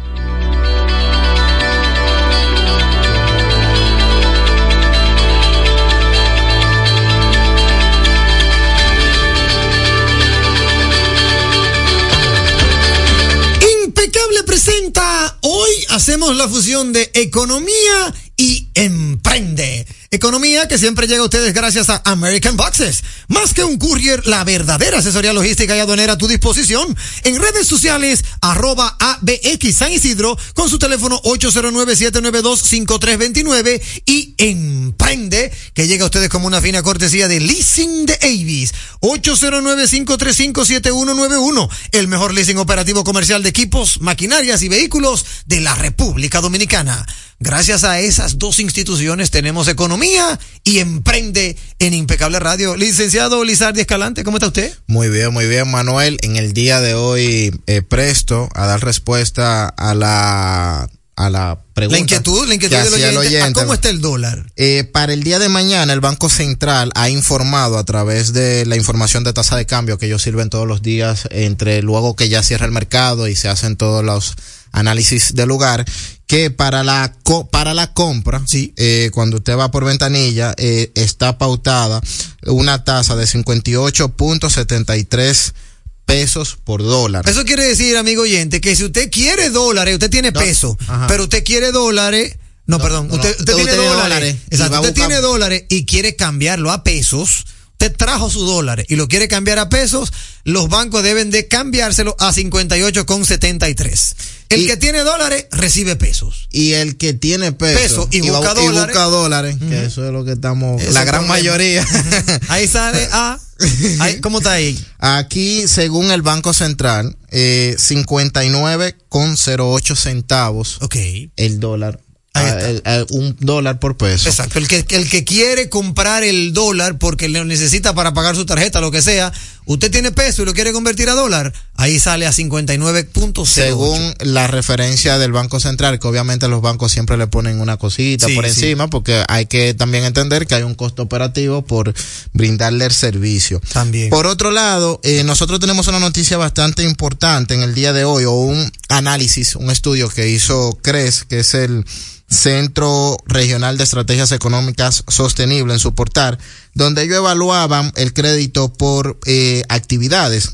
Impecable presenta, hoy hacemos la fusión de economía y emprende. Economía que siempre llega a ustedes gracias a American Boxes. Más que un courier, la verdadera asesoría logística y aduanera a tu disposición. En redes sociales, arroba ABX San Isidro con su teléfono 809-792-5329 y emprende que llega a ustedes como una fina cortesía de Leasing de Avis. 809-535-7191. El mejor leasing operativo comercial de equipos, maquinarias y vehículos de la República Dominicana. Gracias a esas dos instituciones tenemos economía y emprende en Impecable Radio. Licenciado Lizardi Escalante, ¿cómo está usted? Muy bien, muy bien, Manuel. En el día de hoy, eh, presto a dar respuesta a la a la pregunta. La inquietud, la inquietud del oyente. ¿A oyente. ¿Cómo está el dólar? Eh, para el día de mañana, el Banco Central ha informado a través de la información de tasa de cambio que ellos sirven todos los días, entre luego que ya cierra el mercado y se hacen todos los análisis del lugar, que para la co- para la compra, eh, cuando usted va por ventanilla, eh, está pautada una tasa de 58.73 pesos por dólar. Eso quiere decir, amigo oyente, que si usted quiere dólares, usted tiene peso, ajá. pero usted quiere dólares, no, perdón, no, usted, no, usted usted tiene dólares, dólares exacto, usted buscar- tiene dólares y quiere cambiarlo a pesos, usted trajo sus dólares y lo quiere cambiar a pesos, los bancos deben de cambiárselo a 58,73. El que tiene dólares recibe pesos. Y el que tiene peso, Peso y busca dólares. busca dólares, que eso es lo que estamos, la gran mayoría. Ahí sale a, ahí- ¿cómo está ahí? Aquí, según el Banco Central, eh, 59,08 centavos el dólar. Está. el- el- un dólar por peso. Exacto, el que, el que quiere comprar el dólar porque lo necesita para pagar su tarjeta, lo que sea, Usted tiene peso y lo quiere convertir a dólar, ahí sale a 59.08. Según la referencia del Banco Central, que obviamente los bancos siempre le ponen una cosita Sí, por sí. encima, porque hay que también entender que hay un costo operativo por brindarle el servicio. También. Por otro lado, eh, nosotros tenemos una noticia bastante importante en el día de hoy, o un análisis, un estudio que hizo CRES, que es el Centro Regional de Estrategias Económicas Sostenibles en su portal, donde ellos evaluaban el crédito por eh, actividades.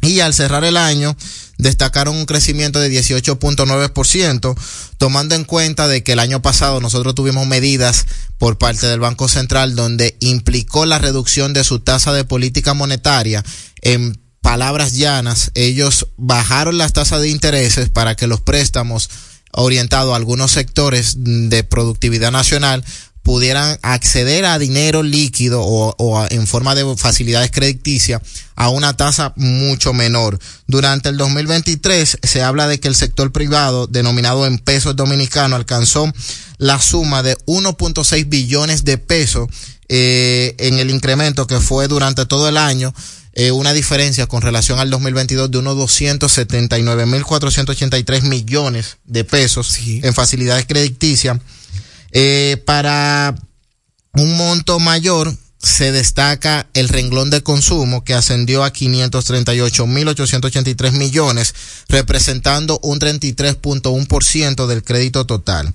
Y al cerrar el año, destacaron un crecimiento de 18.9%, tomando en cuenta de que el año pasado nosotros tuvimos medidas por parte del Banco Central donde implicó la reducción de su tasa de política monetaria. En palabras llanas, ellos bajaron las tasas de intereses para que los préstamos orientados a algunos sectores de productividad nacional pudieran acceder a dinero líquido o, en forma de facilidades crediticias a una tasa mucho menor. Durante el 2023 se habla de que el sector privado, denominado en pesos dominicanos, alcanzó la suma de 1.6 billones de pesos eh, en el incremento que fue durante todo el año. eh, una diferencia con relación al 2022 de unos 279.483 millones de pesos en facilidades crediticias. Eh, para un monto mayor se destaca el renglón de consumo que ascendió a 538.883 millones, representando un 33.1% del crédito total.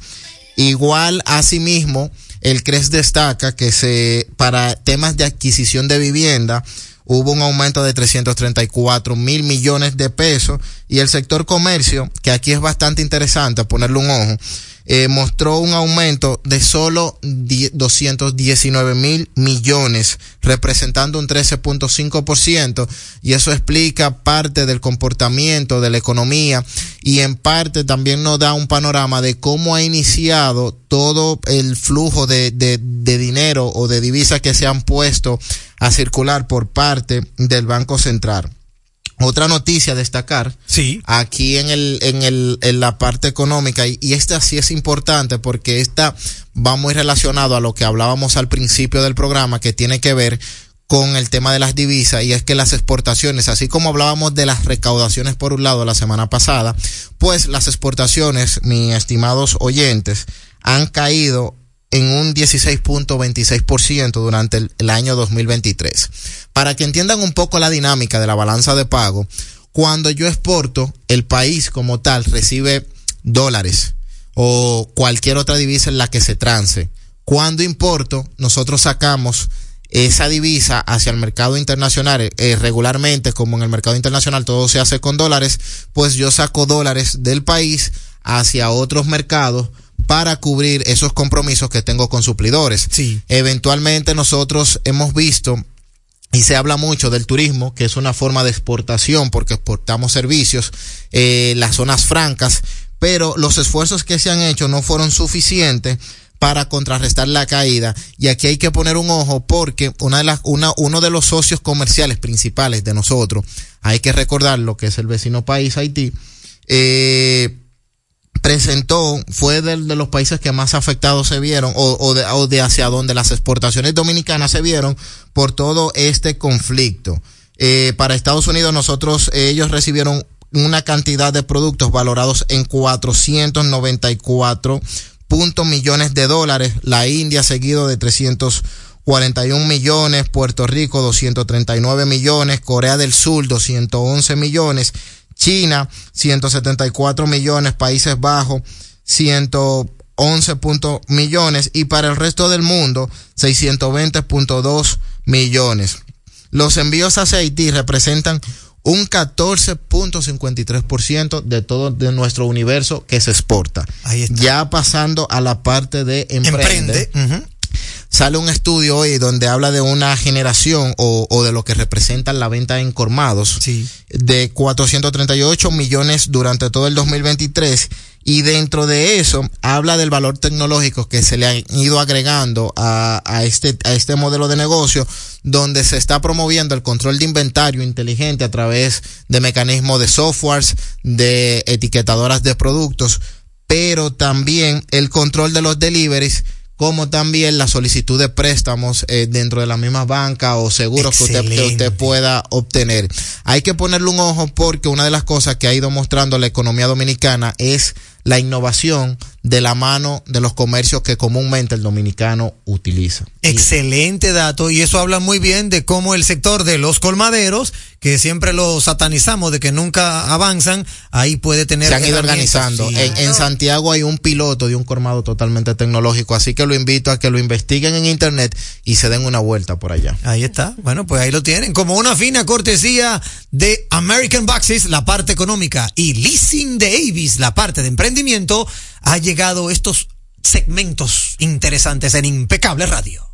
Igual, asimismo, el CRES destaca que se, para temas de adquisición de vivienda, hubo un aumento de 334 mil millones de pesos y el sector comercio, que aquí es bastante interesante ponerle un ojo, eh, mostró un aumento de solo die- 219 mil millones, representando un 13.5%, y eso explica parte del comportamiento de la economía y en parte también nos da un panorama de cómo ha iniciado todo el flujo de, de dinero o de divisas que se han puesto a circular por parte del Banco Central. Otra noticia a destacar. Sí. Aquí en el, en el, en la parte económica, y, y esta sí es importante porque esta va muy relacionado a lo que hablábamos al principio del programa, que tiene que ver con el tema de las divisas, y es que las exportaciones, así como hablábamos de las recaudaciones por un lado la semana pasada, pues las exportaciones, mis estimados oyentes, han caído en un 16.26% durante el, año 2023. Para que entiendan un poco la dinámica de la balanza de pago, cuando yo exporto, el país como tal recibe dólares o cualquier otra divisa en la que se trance. Cuando importo, nosotros sacamos esa divisa hacia el mercado internacional, eh, regularmente como en el mercado internacional todo se hace con dólares, pues yo saco dólares del país hacia otros mercados para cubrir esos compromisos que tengo con suplidores. Sí. Eventualmente nosotros hemos visto y se habla mucho del turismo, que es una forma de exportación porque exportamos servicios, eh, las zonas francas, pero los esfuerzos que se han hecho no fueron suficientes para contrarrestar la caída. Y aquí hay que poner un ojo porque una de las, una, uno de los socios comerciales principales de nosotros, hay que recordar lo que es el vecino país Haití, eh, presentó, fue de, de, los países que más afectados se vieron o, de, hacia donde las exportaciones dominicanas se vieron por todo este conflicto. Eh, para Estados Unidos nosotros, ellos recibieron una cantidad de productos valorados en 494 puntos millones de dólares, la India seguido de 341 millones, Puerto Rico 239 millones, Corea del Sur 211 millones, China 174 millones, Países Bajos 111 punto millones y para el resto del mundo 620.2 millones. Los envíos hacia Haití representan un 14.53% de todo de nuestro universo que se exporta. Ya pasando a la parte de emprende. emprende. Uh -huh. Sale un estudio hoy donde habla de una generación o, o de lo que representa la venta en colmados sí. de 438 millones durante todo el 2023 y dentro de eso habla del valor tecnológico que se le ha ido agregando a, a, este, a este modelo de negocio donde se está promoviendo el control de inventario inteligente a través de mecanismos de softwares, de etiquetadoras de productos, pero también el control de los deliveries como también la solicitud de préstamos eh, dentro de las mismas bancas o seguros que usted, que usted pueda obtener. Hay que ponerle un ojo porque una de las cosas que ha ido mostrando la economía dominicana es la innovación de la mano de los comercios que comúnmente el dominicano utiliza. Excelente dato y eso habla muy bien de cómo el sector de los colmaderos, que siempre lo satanizamos de que nunca avanzan, ahí puede tener... se han ido organizando. Sí. En, en Santiago hay un piloto de un colmado totalmente tecnológico, así que lo invito a que lo investiguen en internet y se den una vuelta por allá. Ahí está. Bueno, pues ahí lo tienen. Como una fina cortesía de American Boxes, la parte económica, y Leasing de Avis, la parte de emprendimiento, ha llegado estos segmentos interesantes en Impecable Radio.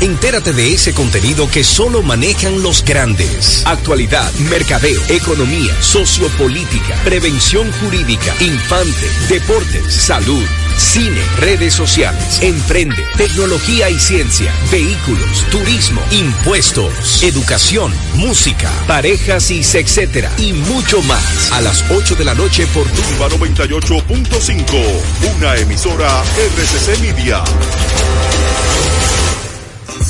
Entérate de ese contenido que solo manejan los grandes. Actualidad, mercadeo, economía, sociopolítica, prevención jurídica, infante, deportes, salud, cine, redes sociales, emprende, tecnología y ciencia, vehículos, turismo, impuestos, educación, música, parejas y etcétera y mucho más. A las 8 de la noche por Turba 98.5, una emisora RCC Media.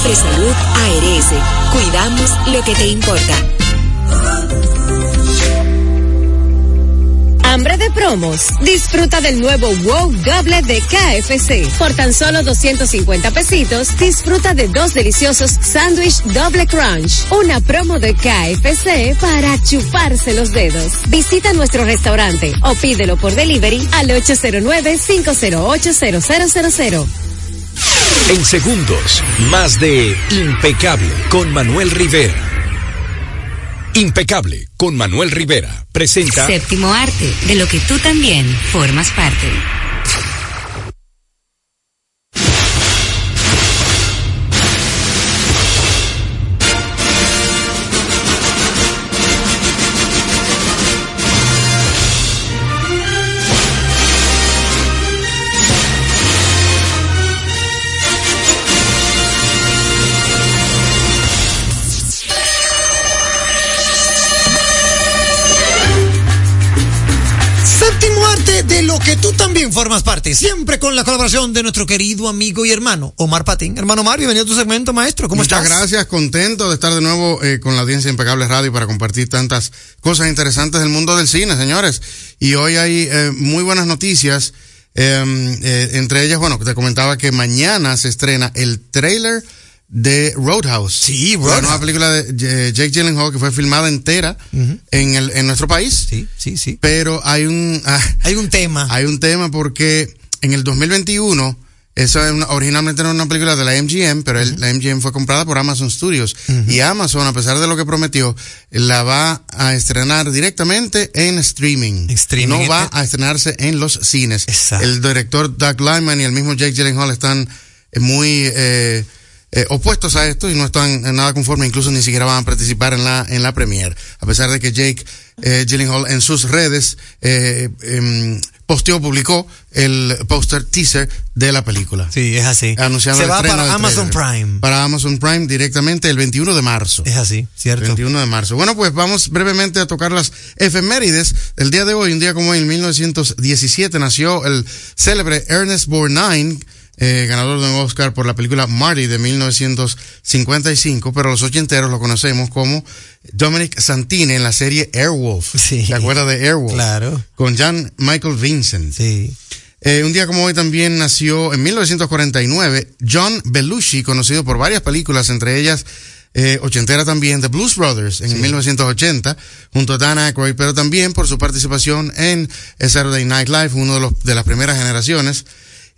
Mafre Salud ARS, cuidamos lo que te importa. Hambre de promos. Disfruta del nuevo Wow Goblet de KFC. Por tan solo 250 pesitos, disfruta de dos deliciosos sándwich doble crunch. Una promo de KFC para chuparse los dedos. Visita nuestro restaurante o pídelo por delivery al 809-508-0000. En segundos, más de Impecable con Manuel Rivera. Impecable con Manuel Rivera presenta Séptimo arte, de lo que tú también formas parte. Siempre con la colaboración de nuestro querido amigo y hermano Omar Patín. Hermano Omar, bienvenido a tu segmento, maestro. ¿Cómo Muchas estás? gracias, contento de estar de nuevo eh, con la audiencia Impecable Radio para compartir tantas cosas interesantes del mundo del cine, señores. Y hoy hay eh, muy buenas noticias. eh, eh, entre ellas, bueno, te comentaba que mañana se estrena el trailer de Roadhouse. Sí, La Roadhouse. nueva película de Jake Gyllenhaal que fue filmada entera en, el, en nuestro país. Sí, sí, sí. Pero hay un... ah, Hay un tema. hay un tema porque en el 2021, eso es una- originalmente era una película de la MGM, pero el- la MGM fue comprada por Amazon Studios. Y Amazon, a pesar de lo que prometió, la va a estrenar directamente en streaming. streaming. No va a estrenarse en los cines. El director Doug Lyman y el mismo Jake Gyllenhaal están eh, muy... eh, eh, opuestos a esto y no están en nada conforme, incluso ni siquiera van a participar en la en la premiere, a pesar de que Jake eh, Gyllenhaal en sus redes eh, em, posteó, publicó el póster teaser de la película. Sí, es así. Anunciando Se el va para Amazon trailer. Prime. Para Amazon Prime directamente el 21 de marzo. Es así, cierto. 21 de marzo. Bueno, pues vamos brevemente a tocar las efemérides. El día de hoy, un día como hoy, en 1917, nació el célebre Ernest Borgnine, eh, ganador de un Oscar por la película Marty de 1955, pero los ochenteros lo conocemos como Dominic Santini en la serie Airwolf. Sí. ¿Te acuerdas de Airwolf? Claro. Con Jan Michael Vincent. Sí. Eh, un día como hoy también nació en 1949 John Belushi, conocido por varias películas, entre ellas eh, ochentera también, The Blues Brothers en 1980, junto a Dan Aykroyd, pero también por su participación en Saturday Night Live, uno de, los, de las primeras generaciones,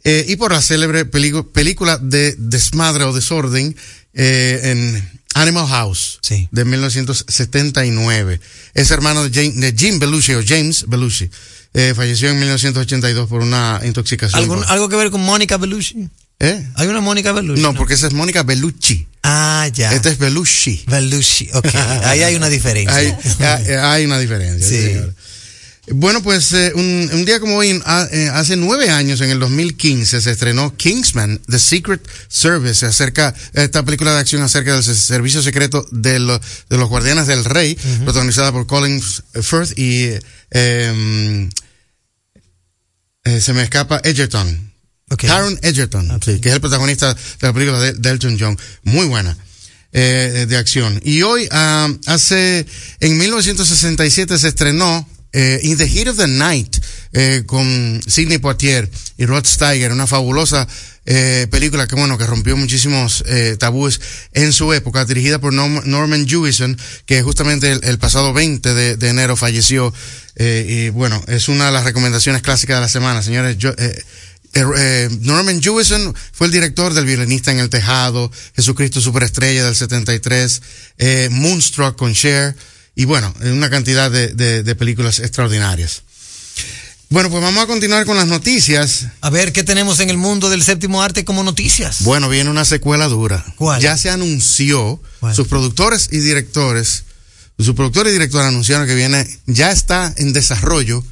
eh, y por la célebre película de desmadre o desorden eh, en Animal House de 1979. Es hermano de, Jane- de Jim Belushi o James Belushi. Eh, falleció en 1982 por una intoxicación. ¿Algún- por- ¿Algo que ver con Mónica Bellucci? ¿Eh? ¿Hay una Mónica Bellucci? No, porque esa es Mónica Bellucci. Ah, ya. Este es Belushi. Belushi, ok. Ahí hay una diferencia. Hay, hay- hay una diferencia. Sí. señor. Bueno, pues eh, un, un día como hoy, ah, eh, hace nueve años, en el 2015, se estrenó Kingsman, The Secret Service, acerca, esta película de acción acerca del servicio secreto de, lo- de los guardianes del rey, protagonizada por Colin Firth y eh, eh, se me escapa Edgerton. Taron Edgerton, sí, que es el protagonista de la película de, de Elton John. Muy buena. eh, de acción. Y hoy, ah, hace, en 1967 se estrenó eh, In the Heat of the Night eh, con Sidney Poitier y Rod Steiger, una fabulosa eh, película que bueno que rompió muchísimos eh, tabúes en su época, dirigida por Norm- Norman Jewison, que justamente el, pasado 20 de, enero falleció. eh, y bueno, es una de las recomendaciones clásicas de la semana, señores. Norman Jewison fue el director del violinista en el tejado, Jesucristo Superestrella del 73, eh, Moonstruck con Cher, y bueno, una cantidad de, de- de películas extraordinarias. Bueno, pues vamos a continuar con las noticias. A ver, ¿qué tenemos en el mundo del séptimo arte como noticias? Bueno, viene una secuela dura. ¿Cuál? Ya se anunció, ¿Cuál? sus productores y directores, sus productores y directores anunciaron que viene, ya está en desarrollo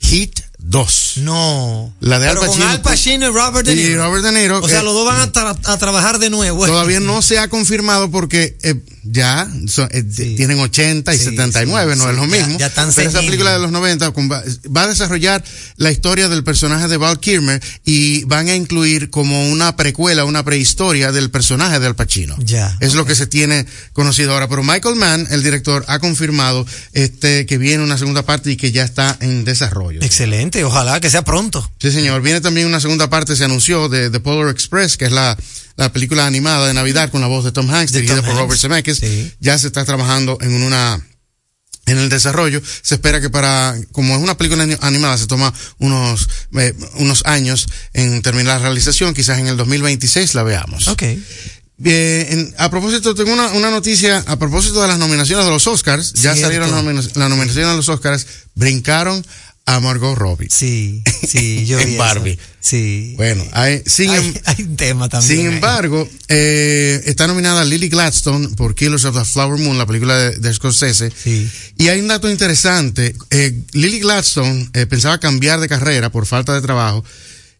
Hit 2. No. La de Al Pero con Pacino. Al Pacino y Robert De Y Niro. Robert De Niro, O sea, eh, los dos van a, tra- a trabajar de nuevo. Todavía no se ha confirmado porque eh, ya son- eh, tienen 80 y Sí, 79, sí, no es lo ya- mismo. ya están pero esa película de los 90 con- va va a desarrollar la historia del personaje de Val Kilmer y van a incluir como una precuela, una prehistoria del personaje de Al Pacino. Ya. Es lo que se tiene conocido ahora. Pero Michael Mann, el director, ha confirmado este que viene una segunda parte y que ya está en desarrollo. Excelente, ojalá que sea pronto. Sí, señor. Viene también una segunda parte, se anunció, de The Polar Express, que es la, la película animada de Navidad con la voz de Tom Hanks, De dirigida Tom por Hanks. Robert Zemeckis. Ya se está trabajando en una en el desarrollo. Se espera que para, como es una película ani- animada, se toma unos, eh, unos años en terminar la realización. Quizás en el 2026 la veamos. Ok. Bien, en- a propósito, tengo una, una noticia a propósito de las nominaciones de los Oscars. Ya salieron las nominaciones de los Oscars. Brincaron a Margot Robbie. Sí, sí, yo vi en eso. Barbie. Sí. Bueno, hay, sin, em- Hay, hay un tema también. sin ahí. embargo, eh, está nominada Lily Gladstone por Killers of the Flower Moon, la película de, de Scorsese. Y hay un dato interesante. Eh, Lily Gladstone eh, pensaba cambiar de carrera por falta de trabajo,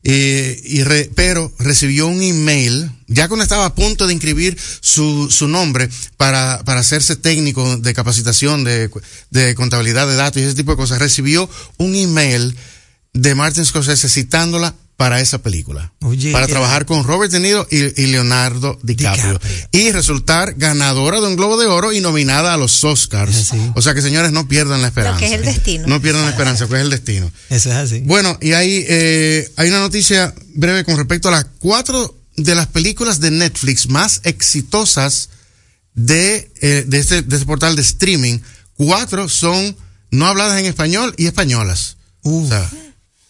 eh, y re- pero recibió un email, ya cuando estaba a punto de inscribir su, su nombre para, para hacerse técnico de capacitación de, de contabilidad de datos y ese tipo de cosas, recibió un email de Martin Scorsese citándola para esa película. Oye, para trabajar con Robert De Niro y, y Leonardo DiCaprio. Y resultar ganadora de un Globo de Oro y nominada a los Oscars. O sea que señores, no pierdan la esperanza. Lo que es el destino. No pierdan la esperanza, que es el destino. Eso es así. Bueno, y ahí eh, hay una noticia breve con respecto a las cuatro de las películas de Netflix más exitosas de, eh, de, este, de este portal de streaming. Cuatro son no habladas en español y españolas. Uh. O sea,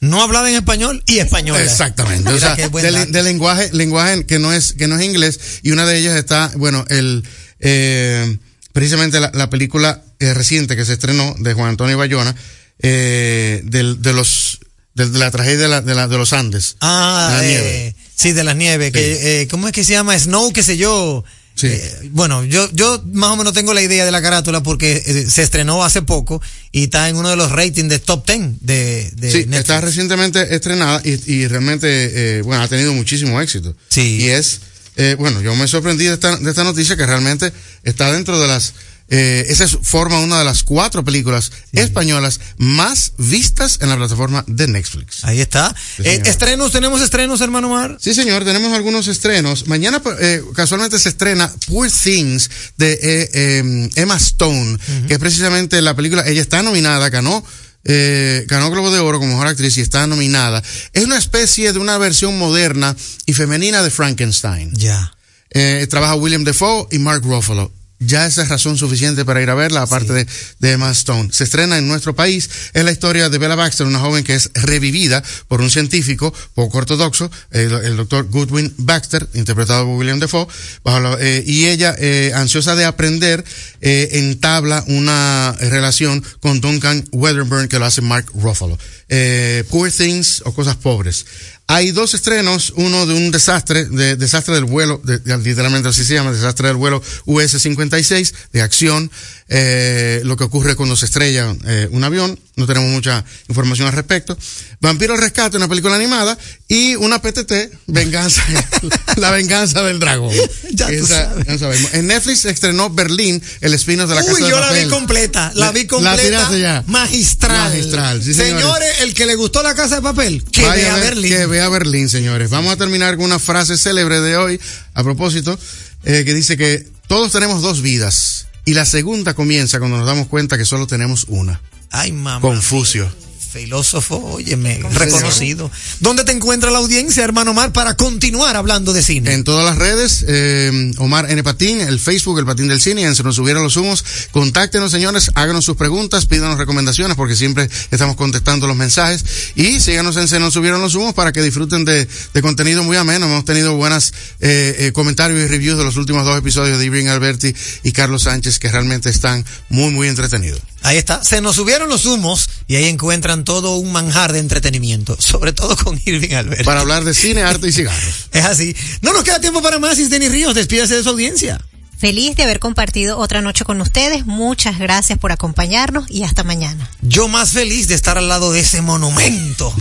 No hablada en español y español. Exactamente. O sea, de, de lenguaje, lenguaje que no es, que no es inglés, y una de ellas está, bueno, el, eh, precisamente la, la película eh, reciente que se estrenó de Juan Antonio Bayona, eh, del, de los, de, de la tragedia de, la, de, la- de los Andes. Ah, La eh, nieve. sí, de las nieves. Que, eh, ¿Cómo es que se llama? Snow, qué sé yo. Sí. Eh, bueno, yo, yo más o menos tengo la idea de la carátula porque eh, se estrenó hace poco y está en uno de los ratings de top 10 de, de Sí, Netflix. está recientemente estrenada y, y realmente, eh, bueno, ha tenido muchísimo éxito. Sí. Y es, eh, bueno, yo me sorprendí de esta, de esta noticia que realmente está dentro de las, eh, esa es- forma una de las cuatro películas españolas más vistas en la plataforma de Netflix. Ahí está. Sí, Eh, estrenos, tenemos estrenos, hermano Mar. Sí, señor, tenemos algunos estrenos. Mañana eh, casualmente se estrena Poor Things de eh, Emma Stone, que es precisamente la película, ella está nominada, ganó, eh, ganó Globo de Oro como mejor actriz y está nominada. Es una especie de una versión moderna y femenina de Frankenstein. Ya. Eh, trabaja William Defoe y Mark Ruffalo. Ya esa es razón suficiente para ir a verla, aparte de, de Emma Stone. Se estrena en nuestro país. Es la historia de Bella Baxter, una joven que es revivida por un científico poco ortodoxo, el, el doctor Goodwin Baxter, interpretado por William Defoe, bajo la- eh, y ella, eh, ansiosa de aprender, eh, entabla una relación con Duncan Weatherburn, que lo hace Mark Ruffalo. Poor Things o Cosas Pobres. Hay dos estrenos, uno de un desastre, de desastre del vuelo, de- de- literalmente así se llama, desastre del vuelo US-56, de acción, eh, lo que ocurre cuando se estrella eh, un avión, no tenemos mucha información al respecto. Vampiro al Rescate, una película animada, y una PTT, Venganza, la venganza del dragón. Ya tú Esa, sabemos. En Netflix estrenó Berlín, el espino de la casa Uy, de yo la vi completa, la vi La completa. tiraste ya. Magistral. Magistral, sí, señores. el que le gustó la casa de papel, que Vaya vea a ver- Berlín. Que vea Berlín, señores. Vamos a terminar con una frase célebre de hoy, a propósito, eh, que dice que todos tenemos dos vidas y la segunda comienza cuando nos damos cuenta que solo tenemos una. Ay, mamá. Confucio. Filósofo, óyeme, reconocido. ¿Dónde te encuentra la audiencia, hermano Omar, para continuar hablando de cine? En todas las redes, eh, Omar N. Patín, el Facebook, el Patín del Cine, en Se nos subieron los humos. Contáctenos, señores, háganos sus preguntas, pídanos recomendaciones, porque siempre estamos contestando los mensajes. Y síganos en Se nos subieron los humos para que disfruten de, de contenido muy ameno. Hemos tenido buenas eh, eh, comentarios y reviews de los últimos dos episodios de Irving Alberti y Carlos Sánchez, que realmente están muy, muy entretenidos. Ahí está. Se nos subieron los humos y ahí encuentran todo un manjar de entretenimiento, sobre todo con Irving Albert. Para hablar de cine, arte y cigarros. Es así. No nos queda tiempo para más, Isdeni Ríos. Despídase de su audiencia. Feliz de haber compartido otra noche con ustedes. Muchas gracias por acompañarnos y hasta mañana. Yo más feliz de estar al lado de ese monumento.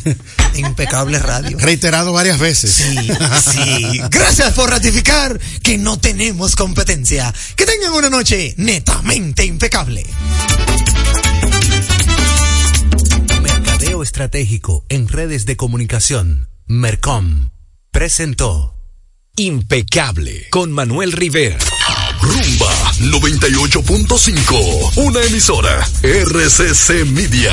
Impecable radio. Reiterado varias veces. Sí, sí. Gracias por ratificar que no tenemos competencia. Que tengan una noche netamente impecable. Mercadeo estratégico en redes de comunicación. Mercom presentó Impecable con Manuel Rivera. Rumba 98.5, una emisora RCC Media.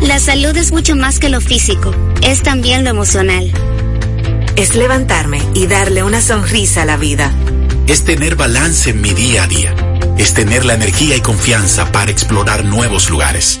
La salud es mucho más que lo físico, es también lo emocional. Es levantarme y darle una sonrisa a la vida. Es tener balance en mi día a día. Es tener la energía y confianza para explorar nuevos lugares.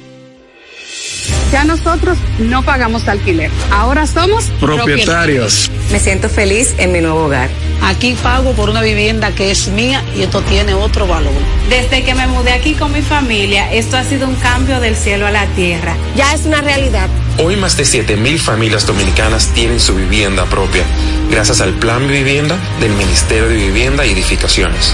Ya nosotros no pagamos alquiler. Ahora somos Me siento feliz en mi nuevo hogar. Aquí pago por una vivienda que es mía y esto tiene otro valor. Desde que me mudé aquí con mi familia, esto ha sido un cambio del cielo a la tierra. Ya es una realidad. Hoy más de 7.000 familias dominicanas tienen su vivienda propia gracias al Plan Vivienda del Ministerio de Vivienda y Edificaciones.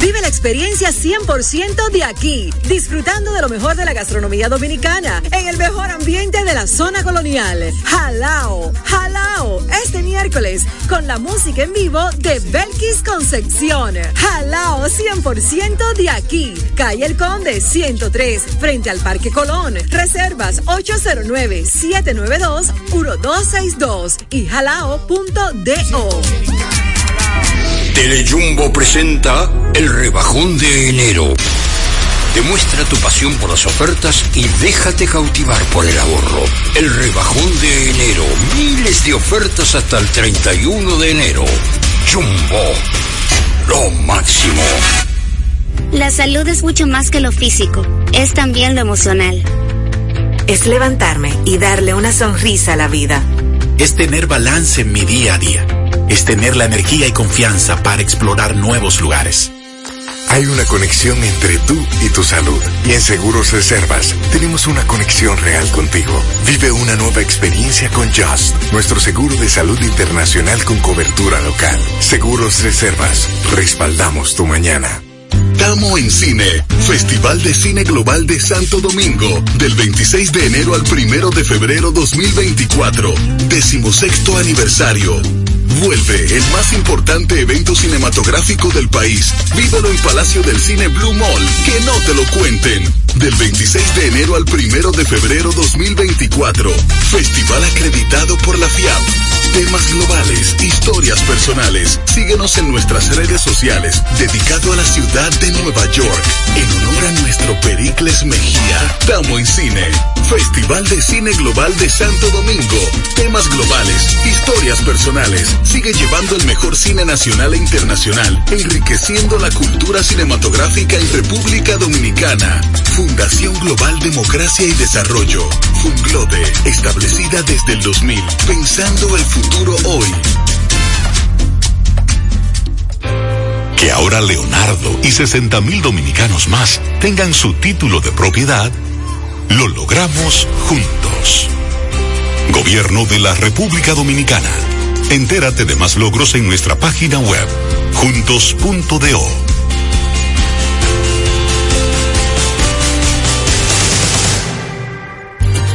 Vive la experiencia 100% de aquí, disfrutando de lo mejor de la gastronomía dominicana, en el mejor ambiente de la zona colonial. Jalao, jalao, este miércoles, con la música en vivo de Belkis Concepción. Jalao 100% de aquí, calle El Conde 103, frente al Parque Colón. Reservas 809-792-1262 y jalao.do. Telejumbo presenta el rebajón de enero. Demuestra tu pasión por las ofertas y déjate cautivar por el ahorro. El rebajón de enero. Miles de ofertas hasta el 31 de enero. Jumbo. Lo máximo. La salud es mucho más que lo físico, es también lo emocional. Es levantarme y darle una sonrisa a la vida. Es tener balance en mi día a día. Es tener la energía y confianza para explorar nuevos lugares. Hay una conexión entre tú y tu salud. Y en Seguros Reservas tenemos una conexión real contigo. Vive una nueva experiencia con Just, nuestro seguro de salud internacional con cobertura local. Seguros Reservas, respaldamos tu mañana. Tamo en Cine, Festival de Cine Global de Santo Domingo, del 26 de enero al 1 de febrero 2024, decimosexto aniversario. Vuelve el más importante evento cinematográfico del país. Vívelo en Palacio del Cine Blue Mall. Que no te lo cuenten. Del 26 de enero al 1 de febrero 2024. Festival acreditado por la FIAP. Temas globales, historias personales. Síguenos en nuestras redes sociales, dedicado a la ciudad de Nueva York, en honor a nuestro Pericles Mejía. Tamo en Cine. Festival de Cine Global de Santo Domingo. Temas globales, historias personales. Sigue llevando el mejor cine nacional e internacional, enriqueciendo la cultura cinematográfica en República Dominicana. Fundación Global Democracia y Desarrollo. Funglode, establecida desde el 2000, pensando el futuro hoy. Que ahora Leonardo y 60 mil dominicanos más tengan su título de propiedad, lo logramos juntos. Gobierno de la República Dominicana. Entérate de más logros en nuestra página web, juntos.do.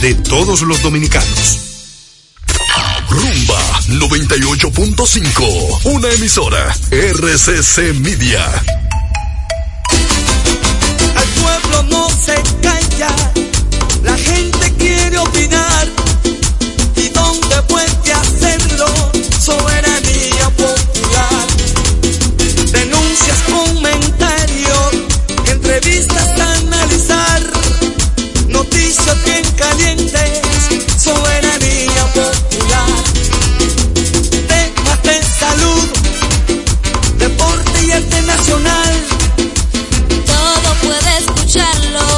de todos los dominicanos. Rumba 98.5, una emisora RCC Media. Al pueblo no se calla, la gente quiere opinar y dónde puede hacerlo, soberanía popular. Denuncias, comentarios, entrevistas noticias bien calientes, soberanía popular, temas de salud, deporte y arte nacional. Todo puede escucharlo.